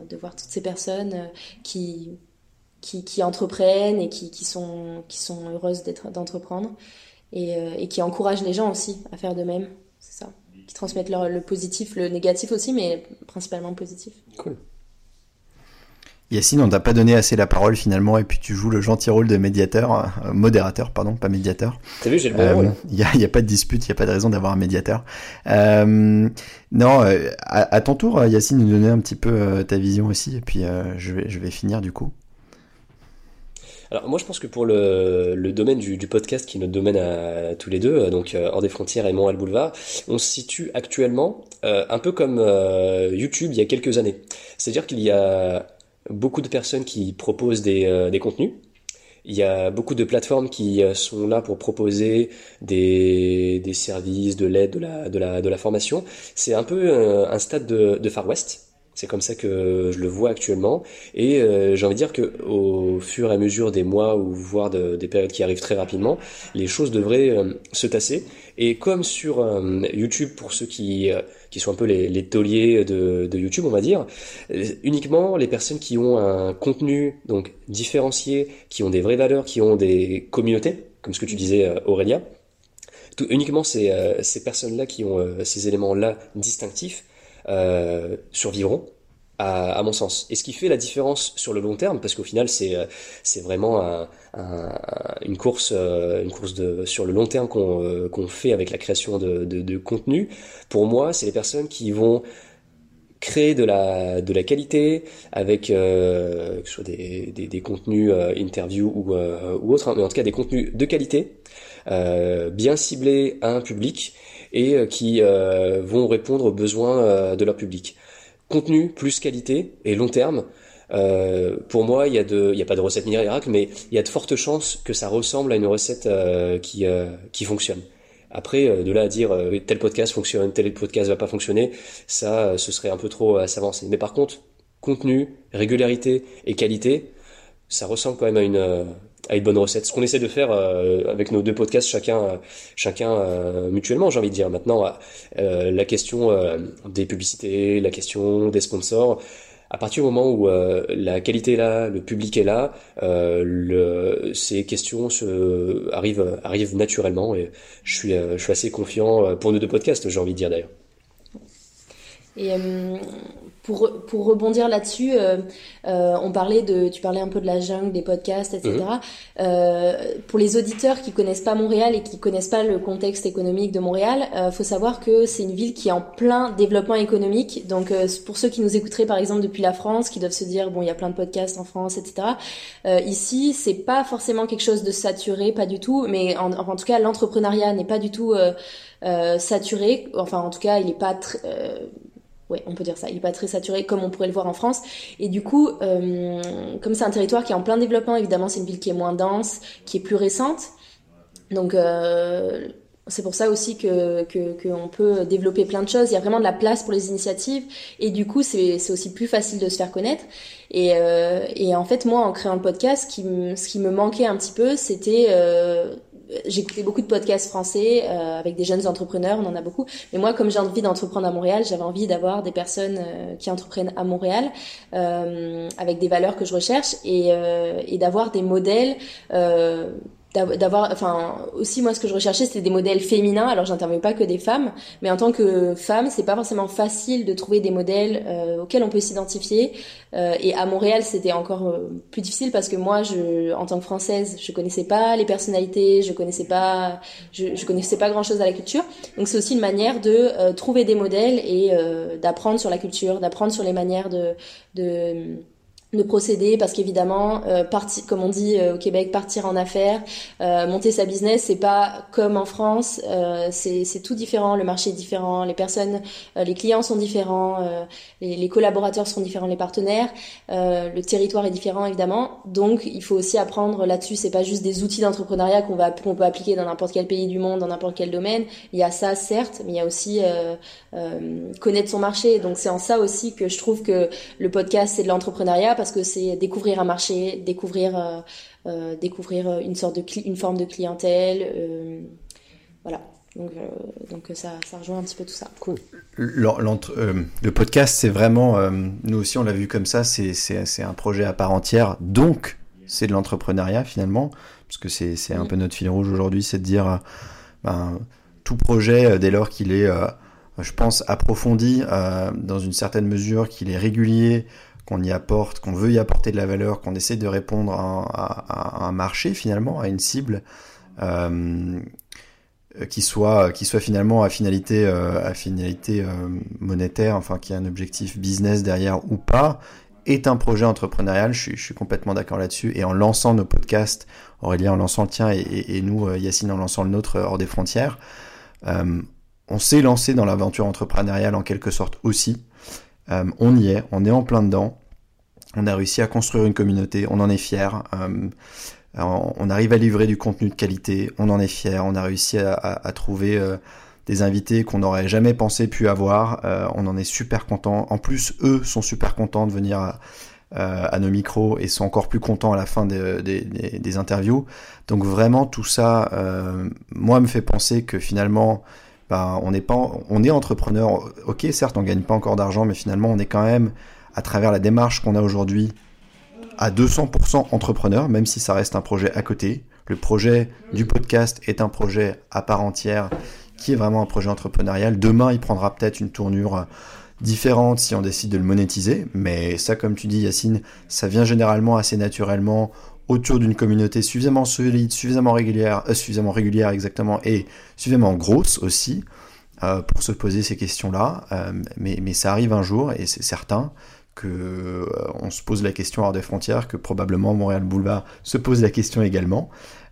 de voir toutes ces personnes qui qui, qui entreprennent et qui, qui, sont, qui sont heureuses d'être, d'entreprendre et, euh, et, qui encouragent les gens aussi à faire de même. C'est ça. Qui transmettent leur, le positif, le négatif aussi, mais principalement le positif. Cool. Yacine, on t'a pas donné assez la parole finalement, et puis tu joues le gentil rôle de médiateur, euh, modérateur, pardon, pas médiateur. T'as vu, j'ai le bon rôle. Il euh, n'y a, a, pas de dispute, il n'y a pas de raison d'avoir un médiateur. Euh, non, euh, à, à, ton tour, Yacine, nous donner un petit peu ta vision aussi, et puis je, vais, je vais finir du coup. Alors moi je pense que pour le, le domaine du, du, podcast qui est notre domaine à, tous les deux, euh, donc euh, hors des frontières et Montréal Boulevard, on se situe actuellement euh, un peu comme YouTube il y a quelques années. C'est-à-dire qu'il y a beaucoup de personnes qui proposent des, des contenus. Il y a beaucoup de plateformes qui sont là pour proposer des, des services, de l'aide, de la, de, la, de la formation. C'est un peu un stade de, de Far West. C'est comme ça que je le vois actuellement. Et euh, j'ai envie de dire que au fur et à mesure des mois ou voire des périodes qui arrivent très rapidement, les choses devraient euh, se tasser. Et comme sur euh, YouTube, pour ceux qui qui sont un peu les, les tauliers de, de, YouTube, on va dire, uniquement les personnes qui ont un contenu donc différencié, qui ont des vraies valeurs, qui ont des communautés, comme ce que tu disais Aurélia, tout, uniquement ces, ces personnes-là qui ont ces éléments-là distinctifs euh, survivront. À, à, mon sens. Et ce qui fait la différence sur le long terme, parce qu'au final c'est euh, c'est vraiment un, un, une course euh, une course de sur le long terme qu'on qu'on fait avec la création de, de, de contenu. Pour moi, c'est les personnes qui vont créer de la de la qualité avec euh, que ce soit des, des, des contenus euh, interview ou ou autres, hein, mais en tout cas des contenus de qualité, bien ciblés à un public et euh, qui euh, vont répondre aux besoins euh, de leur public. Contenu plus qualité et long terme. Pour moi, il y a pas de recette miracle, mais il y a de fortes chances que ça ressemble à une recette qui qui fonctionne. Après, de là à dire tel podcast fonctionne, tel podcast va pas fonctionner, ça, ce serait un peu trop à s'avancer. Mais par contre, contenu, régularité et qualité, ça ressemble quand même à une à une bonne recette. Ce qu'on essaie de faire euh, avec nos deux podcasts, chacun, euh, chacun euh, mutuellement, j'ai envie de dire. Maintenant, la question des publicités, la question des sponsors. À partir du moment où la qualité est là, le public est là, le, ces questions se, arrivent, arrivent naturellement et je suis, je suis assez confiant pour nos deux podcasts, j'ai envie de dire d'ailleurs. Et pour, pour rebondir là-dessus, euh, euh, on parlait de, tu parlais un peu de la jungle, des podcasts, etc. Mhm. Euh, pour les auditeurs qui connaissent pas Montréal et qui connaissent pas le contexte économique de Montréal, euh, faut savoir que c'est une ville qui est en plein développement économique. Donc, euh, pour ceux qui nous écouteraient par exemple depuis la France, qui doivent se dire bon, il y a plein de podcasts en France, etc. Euh, ici, c'est pas forcément quelque chose de saturé, pas du tout. Mais en, en tout cas, l'entrepreneuriat n'est pas du tout saturé. Enfin, en tout cas, il est pas très Ouais, on peut dire ça. Il est pas très saturé comme on pourrait le voir en France. Et du coup, euh, comme c'est un territoire qui est en plein développement, évidemment, c'est une ville qui est moins dense, qui est plus récente. Donc, euh, c'est pour ça aussi que qu'on peut développer plein de choses. Il y a vraiment de la place pour les initiatives et du coup c'est aussi plus facile de se faire connaître. Et euh, et en fait moi en créant le podcast, ce qui me, ce qui me manquait un petit peu, c'était euh, j'écoutais beaucoup de podcasts français euh, avec des jeunes entrepreneurs, on en a beaucoup. Mais moi, comme j'ai envie d'entreprendre à Montréal, j'avais envie d'avoir des personnes euh, qui entreprennent à Montréal euh, avec des valeurs que je recherche et, et d'avoir des modèles d'avoir enfin aussi moi ce que je recherchais c'était des modèles féminins. Alors j'interviens pas que des femmes mais en tant que femme c'est pas forcément facile de trouver des modèles euh, auxquels on peut s'identifier. Euh, et à Montréal c'était encore euh, plus difficile parce que moi je en tant que française je connaissais pas les personnalités je connaissais pas je, je connaissais pas grand chose à la culture. Donc c'est aussi une manière de trouver des modèles et d'apprendre sur la culture d'apprendre sur les manières de de de procéder parce qu'évidemment euh, partir comme on dit euh, au Québec partir en affaires euh, monter sa business c'est pas comme en France euh, c'est tout différent le marché est différent les personnes euh, les clients sont différents les, les, collaborateurs sont différents les partenaires le territoire est différent évidemment. Donc il faut aussi apprendre là-dessus. C'est pas juste des outils d'entrepreneuriat qu'on va qu'on peut appliquer dans n'importe quel pays du monde dans n'importe quel domaine. Il y a ça certes mais il y a aussi connaître son marché. Donc c'est en ça aussi que je trouve que le podcast c'est de l'entrepreneuriat parce que c'est découvrir un marché, découvrir, euh, euh découvrir une sorte de une forme de clientèle, euh, voilà. Donc, donc ça, ça rejoint un petit peu tout ça. Cool. le podcast, c'est vraiment, nous aussi on l'a vu comme ça, c'est un projet à part entière. Donc, c'est de l'entrepreneuriat finalement, parce que c'est un mm. peu notre fil rouge aujourd'hui, c'est de dire, ben, tout projet, dès lors qu'il est je pense, approfondi dans une certaine mesure, qu'il est régulier, qu'on y apporte, qu'on veut y apporter de la valeur, qu'on essaie de répondre à, un marché finalement, à une cible euh, qui soit qui soit finalement à finalité euh, à finalité euh, monétaire, enfin qui a un objectif business derrière ou pas, est un projet entrepreneurial. Je suis, complètement d'accord là-dessus. Et en lançant nos podcasts, Aurélien en lançant le tien et, nous, euh, Yacine en lançant le nôtre hors des frontières, on s'est lancé dans l'aventure entrepreneuriale en quelque sorte aussi. On y est, on est en plein dedans. On a réussi à construire une communauté, on en est fier. on arrive à livrer du contenu de qualité, on en est fier. On a réussi à, trouver des invités qu'on n'aurait jamais pensé pu avoir. Euh, on en est super content. En plus, eux sont super contents de venir à, euh, nos micros et sont encore plus contents à la fin des, interviews. Donc vraiment tout ça, euh, moi me fait penser que finalement, bah, on n'est pas, on est entrepreneur. Ok, certes, on gagne pas encore d'argent, mais finalement, on est quand même à travers la démarche qu'on a aujourd'hui à 200% entrepreneur, même si ça reste un projet à côté. Le projet du podcast est un projet à part entière qui est vraiment un projet entrepreneurial. Demain, il prendra peut-être une tournure différente si on décide de le monétiser, mais ça, comme tu dis, Yacine, ça vient généralement assez naturellement autour d'une communauté suffisamment solide, suffisamment régulière, euh, suffisamment régulière exactement, et suffisamment grosse aussi, euh, pour se poser ces questions-là. Euh, mais, mais ça arrive un jour, et c'est certain que on se pose la question hors des frontières, que probablement Montréal Boulevard se pose la question également.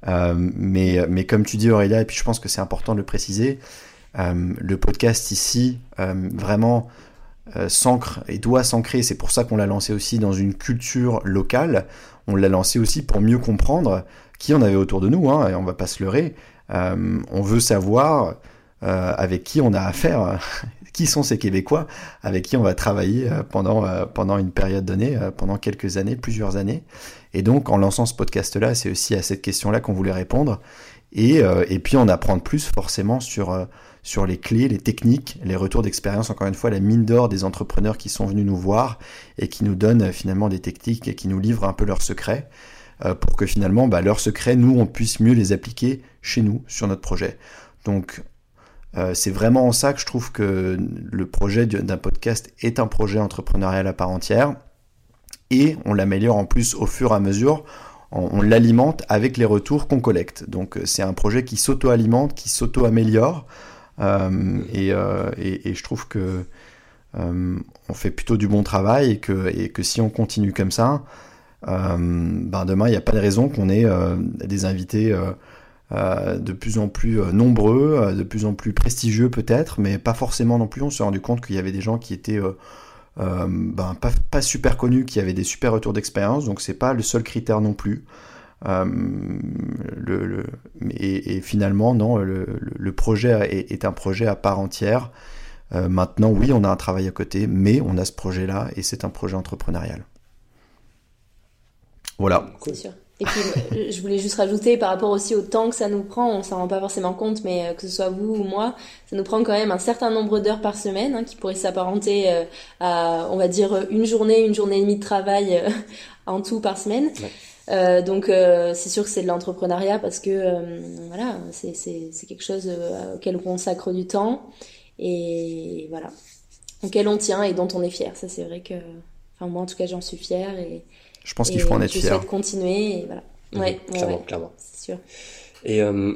Mais, mais comme tu dis Aurélia, et puis je pense que c'est important de le préciser, le podcast ici vraiment s'ancre et doit s'ancrer. C'est pour ça qu'on l'a lancé aussi dans une culture locale. On l'a lancé aussi pour mieux comprendre qui on avait autour de nous, hein, et on va pas se leurrer. on veut savoir avec qui on a affaire, qui sont ces Québécois avec qui on va travailler pendant, pendant une période donnée, pendant quelques années, plusieurs années. Et donc, en lançant ce podcast-là, c'est aussi à cette question-là qu'on voulait répondre. Et, euh, et, puis, en apprendre plus forcément sur, euh, sur les clés, les techniques, les retours d'expérience, encore une fois, la mine d'or des entrepreneurs qui sont venus nous voir et qui nous donnent finalement des techniques et qui nous livrent un peu leurs secrets euh, pour que finalement, bah, leurs secrets, nous, on puisse mieux les appliquer chez nous, sur notre projet. Donc, c'est vraiment en ça que je trouve que le projet d'un podcast est un projet entrepreneurial à part entière et on l'améliore en plus au fur et à mesure. On, l'alimente avec les retours qu'on collecte. Donc euh, c'est un projet qui s'auto-alimente, qui s'auto-améliore. Euh, euh, et, je trouve que on fait plutôt du bon travail et que, si on continue comme ça, ben demain il n'y a pas de raison qu'on ait des invités de plus en plus nombreux, de plus en plus prestigieux peut-être, mais pas forcément non plus. On s'est rendu compte qu'il y avait des gens qui étaient euh, ben, pas, super connu qui avait des super retours d'expérience, donc c'est pas le seul critère non plus. Euh, le, et, finalement, non, le, projet est, un projet à part entière. Euh, maintenant, oui, on a un travail à côté, mais on a ce projet-là et c'est un projet entrepreneurial. Voilà. C'est sûr. Et puis, euh, je voulais juste rajouter par rapport aussi au temps que ça nous prend, on s'en rend pas forcément compte, mais que ce soit vous ou moi, ça nous prend quand même un certain nombre d'heures par semaine, hein, qui pourrait s'apparenter euh, à, on va dire, une journée, une journée et demie de travail en tout par semaine. Donc c'est sûr que c'est de l'entrepreneuriat parce que voilà, c'est quelque chose auquel on consacre du temps et voilà, auquel on tient et dont on est fier. Ça c'est vrai que, enfin moi en tout cas j'en suis fière et je pense qu'il faut en être fier. Je continuer et voilà. Mhm. Ouais, clairement, clairement. C'est sûr. Et euh,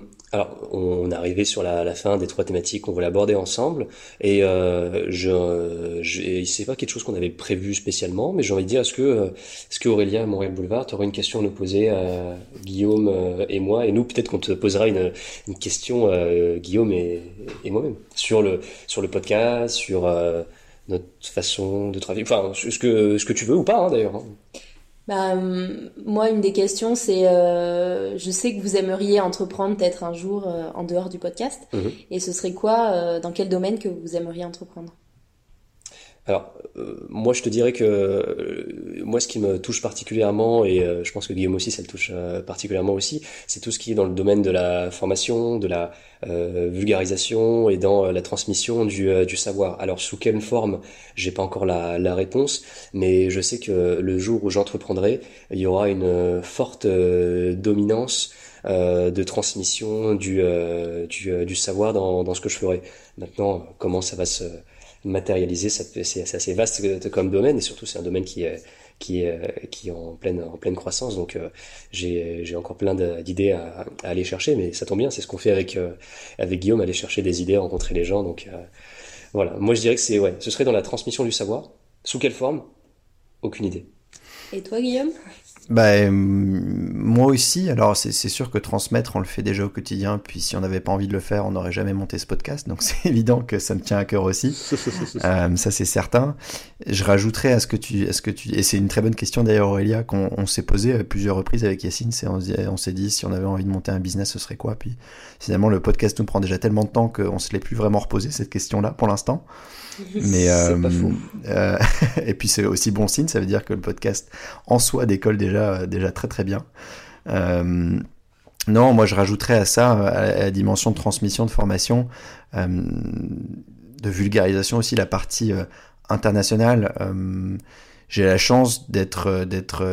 on est arrivé sur la, fin des trois thématiques qu'on voulait aborder ensemble. Et euh, je, c'est pas quelque chose qu'on avait prévu spécialement, mais j'ai envie de dire, est-ce que, est-ce que Aurélien, Montréal Boulevard, tu aurais une question à nous poser à Guillaume euh, et moi, et nous peut-être qu'on te posera une, question, euh, Guillaume et, et moi-même, sur le sur le podcast, sur euh, notre façon de travailler, enfin ce que ce que tu veux ou pas hein, d'ailleurs. Hein. Bah, moi, une des questions, c'est, euh, je sais que vous aimeriez entreprendre peut-être un jour euh, en dehors du podcast. Mhm. Et ce serait quoi, euh, dans quel domaine que vous aimeriez entreprendre? Alors, euh, moi, je te dirais que euh, moi, ce qui me touche particulièrement, et euh, je pense que Guillaume aussi, ça le touche particulièrement aussi, c'est tout ce qui est dans le domaine de la formation, de la vulgarisation et dans la transmission du, du, savoir. Alors, sous quelle forme J'ai pas encore la, la, réponse, mais je sais que le jour où j'entreprendrai, il y aura une forte dominance de transmission du, du, du, savoir dans, dans ce que je ferai. Maintenant, comment ça va se matérialiser, c'est assez vaste comme domaine et surtout c'est un domaine qui est qui qui en pleine en pleine croissance donc euh, j'ai encore plein d'idées à, aller chercher mais ça tombe bien c'est ce qu'on fait avec euh, avec Guillaume aller chercher des idées rencontrer les gens donc euh, voilà. Moi je dirais que ouais ce serait dans la transmission du savoir sous quelle forme? Aucune idée. Et toi, Guillaume? Bah, moi aussi. Alors, c'est sûr que transmettre, on le fait déjà au quotidien. Puis, si on n'avait pas envie de le faire, on n'aurait jamais monté ce podcast. Donc, c'est évident que ça me tient à cœur aussi. euh, ça, c'est certain. Je rajouterais à ce que tu, à ce que tu, et c'est une très bonne question d'ailleurs, Aurélia, qu'on s'est posé à plusieurs reprises avec Yacine. On, s'est dit si on avait envie de monter un business, ce serait quoi? Puis, finalement, le podcast nous prend déjà tellement de temps qu'on se l'est plus vraiment reposé cette question-là pour l'instant. Mais euh, pas faux. Euh, et puis c'est aussi bon signe, ça veut dire que le podcast en soi décolle déjà déjà très très bien. Euh, non, moi je rajouterais à ça, à la dimension de transmission, de formation, de vulgarisation aussi, la partie internationale. J'ai la chance d'être d'être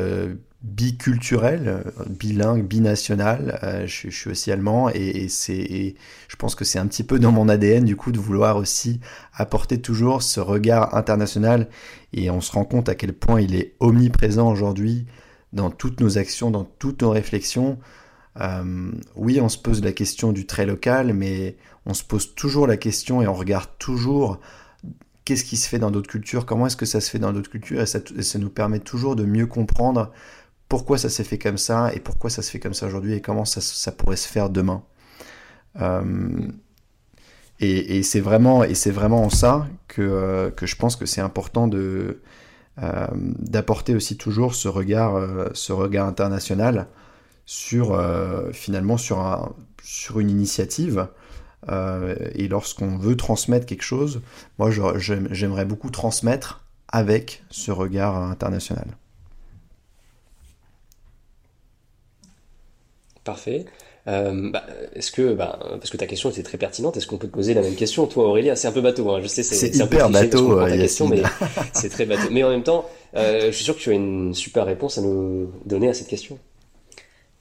biculturel, bilingue, binational. Euh, je, suis aussi allemand et, c'est, je pense que c'est un petit peu dans mon ADN du coup de vouloir aussi apporter toujours ce regard international et on se rend compte à quel point il est omniprésent aujourd'hui dans toutes nos actions, dans toutes nos réflexions. Euh, oui, on se pose la question du très local, mais on se pose toujours la question et on regarde toujours qu'est-ce qui se fait dans d'autres cultures, comment est-ce que ça se fait dans d'autres cultures, et ça, nous permet toujours de mieux comprendre pourquoi ça s'est fait comme ça et pourquoi ça se fait comme ça aujourd'hui et comment ça, pourrait se faire demain. Euh, et, c'est vraiment vraiment en ça que, euh, que je pense que c'est important de euh, d'apporter aussi toujours ce regard international sur finalement sur une initiative et lorsqu'on veut transmettre quelque chose moi j'aimerais beaucoup transmettre avec ce regard international. Parfait. Euh, bah, est-ce que, bah, parce que ta question était très pertinente, est-ce qu'on peut te poser la même question, toi Aurélie C'est un peu bateau, hein. je sais, c'est, c'est, un peu bateau. ta question, mais c'est très bateau. Mais en même temps, euh, je suis sûr que tu as une super réponse à nous donner à cette question.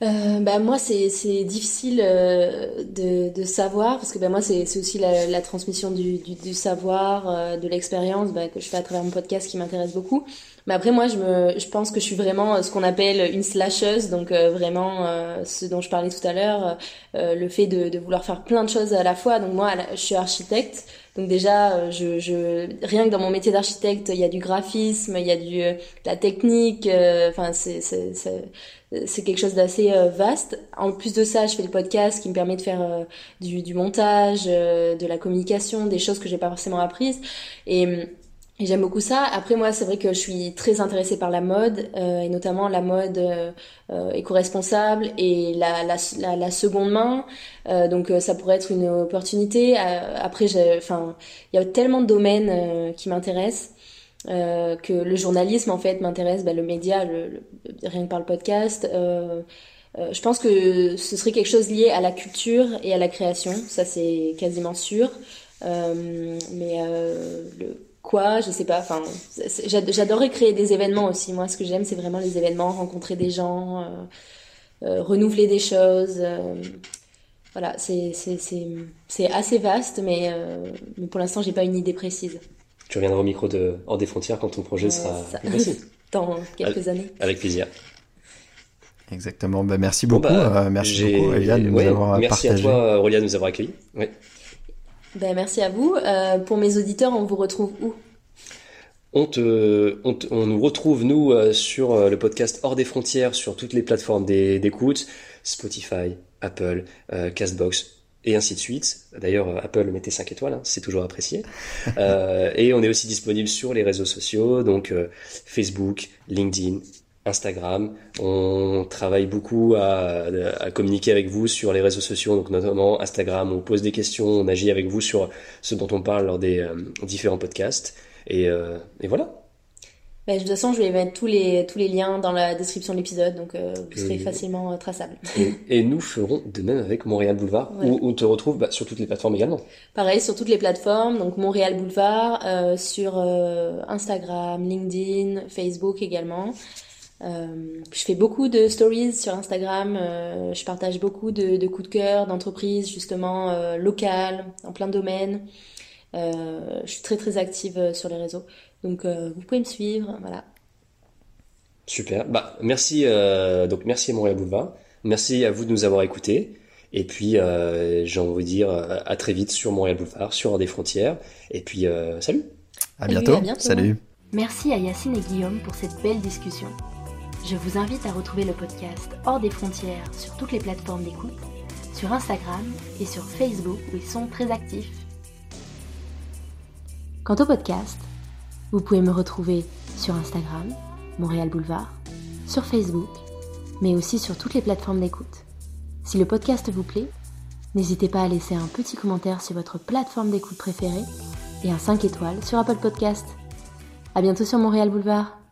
Euh, bah moi c'est c'est difficile euh, de, de savoir parce que bah moi c'est c'est aussi la, la transmission du, du, du savoir euh, de l'expérience bah, que je fais à travers mon podcast qui m'intéresse beaucoup mais après, moi, je, me, je pense que je suis vraiment euh, ce qu'on appelle une slasheuse, donc euh, vraiment euh, ce dont je parlais tout à l'heure, le fait de, de, vouloir faire plein de choses à la fois. Donc moi, je suis architecte, donc déjà, je, je rien que dans mon métier d'architecte, il y a du graphisme, il y a du de la technique, enfin c'est c'est c'est quelque chose d'assez vaste. En plus de ça, je fais le podcast qui me permet de faire du, du montage, de la communication, des choses que j'ai pas forcément apprises et j'aime beaucoup ça. Après moi, c'est vrai que je suis très intéressée par la mode euh, et notamment la mode euh, euh éco-responsable et la, la, la, seconde main. Euh, donc euh, ça pourrait être une opportunité. après, enfin, il y a tellement de domaines qui m'intéressent. que le journalisme en fait m'intéresse, bah, le média, le, rien que par le podcast. je pense que ce serait quelque chose lié à la culture et à la création, ça c'est quasiment sûr. mais le quoi, je sais pas. Enfin, j'adorerais créer des événements aussi. Moi, ce que j'aime, c'est vraiment les événements, rencontrer des gens, euh, euh, renouveler des choses. Euh, voilà, c'est assez vaste, mais, mais pour l'instant, j'ai pas une idée précise. Tu reviendras au micro de Hors des frontières quand ton projet sera. Dans quelques années. Avec plaisir. Exactement. Bah, merci beaucoup. Bah, merci beaucoup, de nous avoir merci partagé. Merci à toi, Aurélia, de nous avoir accueillis. Ouais. Ben, merci à vous. Euh, pour mes auditeurs, on vous retrouve où? On, te, on, nous retrouve, nous, euh, sur euh, le podcast Hors des frontières, sur toutes les plateformes d'écoute, Spotify, Apple, Castbox, et ainsi de suite. D'ailleurs, Apple mettez 5 étoiles, hein, c'est toujours apprécié. et on est aussi disponible sur les réseaux sociaux, donc Facebook, LinkedIn, Instagram. On travaille beaucoup à, communiquer avec vous sur les réseaux sociaux, donc notamment Instagram. On pose des questions, on agit avec vous sur ce dont on parle lors des euh, différents podcasts. Et, euh, et voilà. Bah, de toute façon, je vais mettre tous les, tous les liens dans la description de l'épisode, donc euh, vous serez facilement traçable. Et, nous ferons de même avec Montréal Boulevard, où on te retrouve bah, sur toutes les plateformes également. Pareil, sur toutes les plateformes, donc Montréal Boulevard, sur Instagram, LinkedIn, Facebook également. Euh, je fais beaucoup de stories sur Instagram. Euh, je partage beaucoup de, de coups de cœur d'entreprises justement euh, locales, en plein domaine. Euh, je suis très très active sur les réseaux, donc vous pouvez me suivre, voilà. Super. Bah merci donc merci à Montréal Boulevard. Merci à vous de nous avoir écoutés. Et puis j'ai envie de dire à très vite sur Montréal Boulevard, sur des frontières. Et puis salut. À bientôt. À bientôt. Salut. Merci à Yacine et Guillaume pour cette belle discussion. Je vous invite à retrouver le podcast Hors des frontières sur toutes les plateformes d'écoute, sur Instagram et sur Facebook où ils sont très actifs. Quant au podcast, vous pouvez me retrouver sur Instagram, Montréal Boulevard, sur Facebook, mais aussi sur toutes les plateformes d'écoute. Si le podcast vous plaît, n'hésitez pas à laisser un petit commentaire sur votre plateforme d'écoute préférée et un 5 étoiles sur Apple Podcast. À bientôt sur Montréal Boulevard.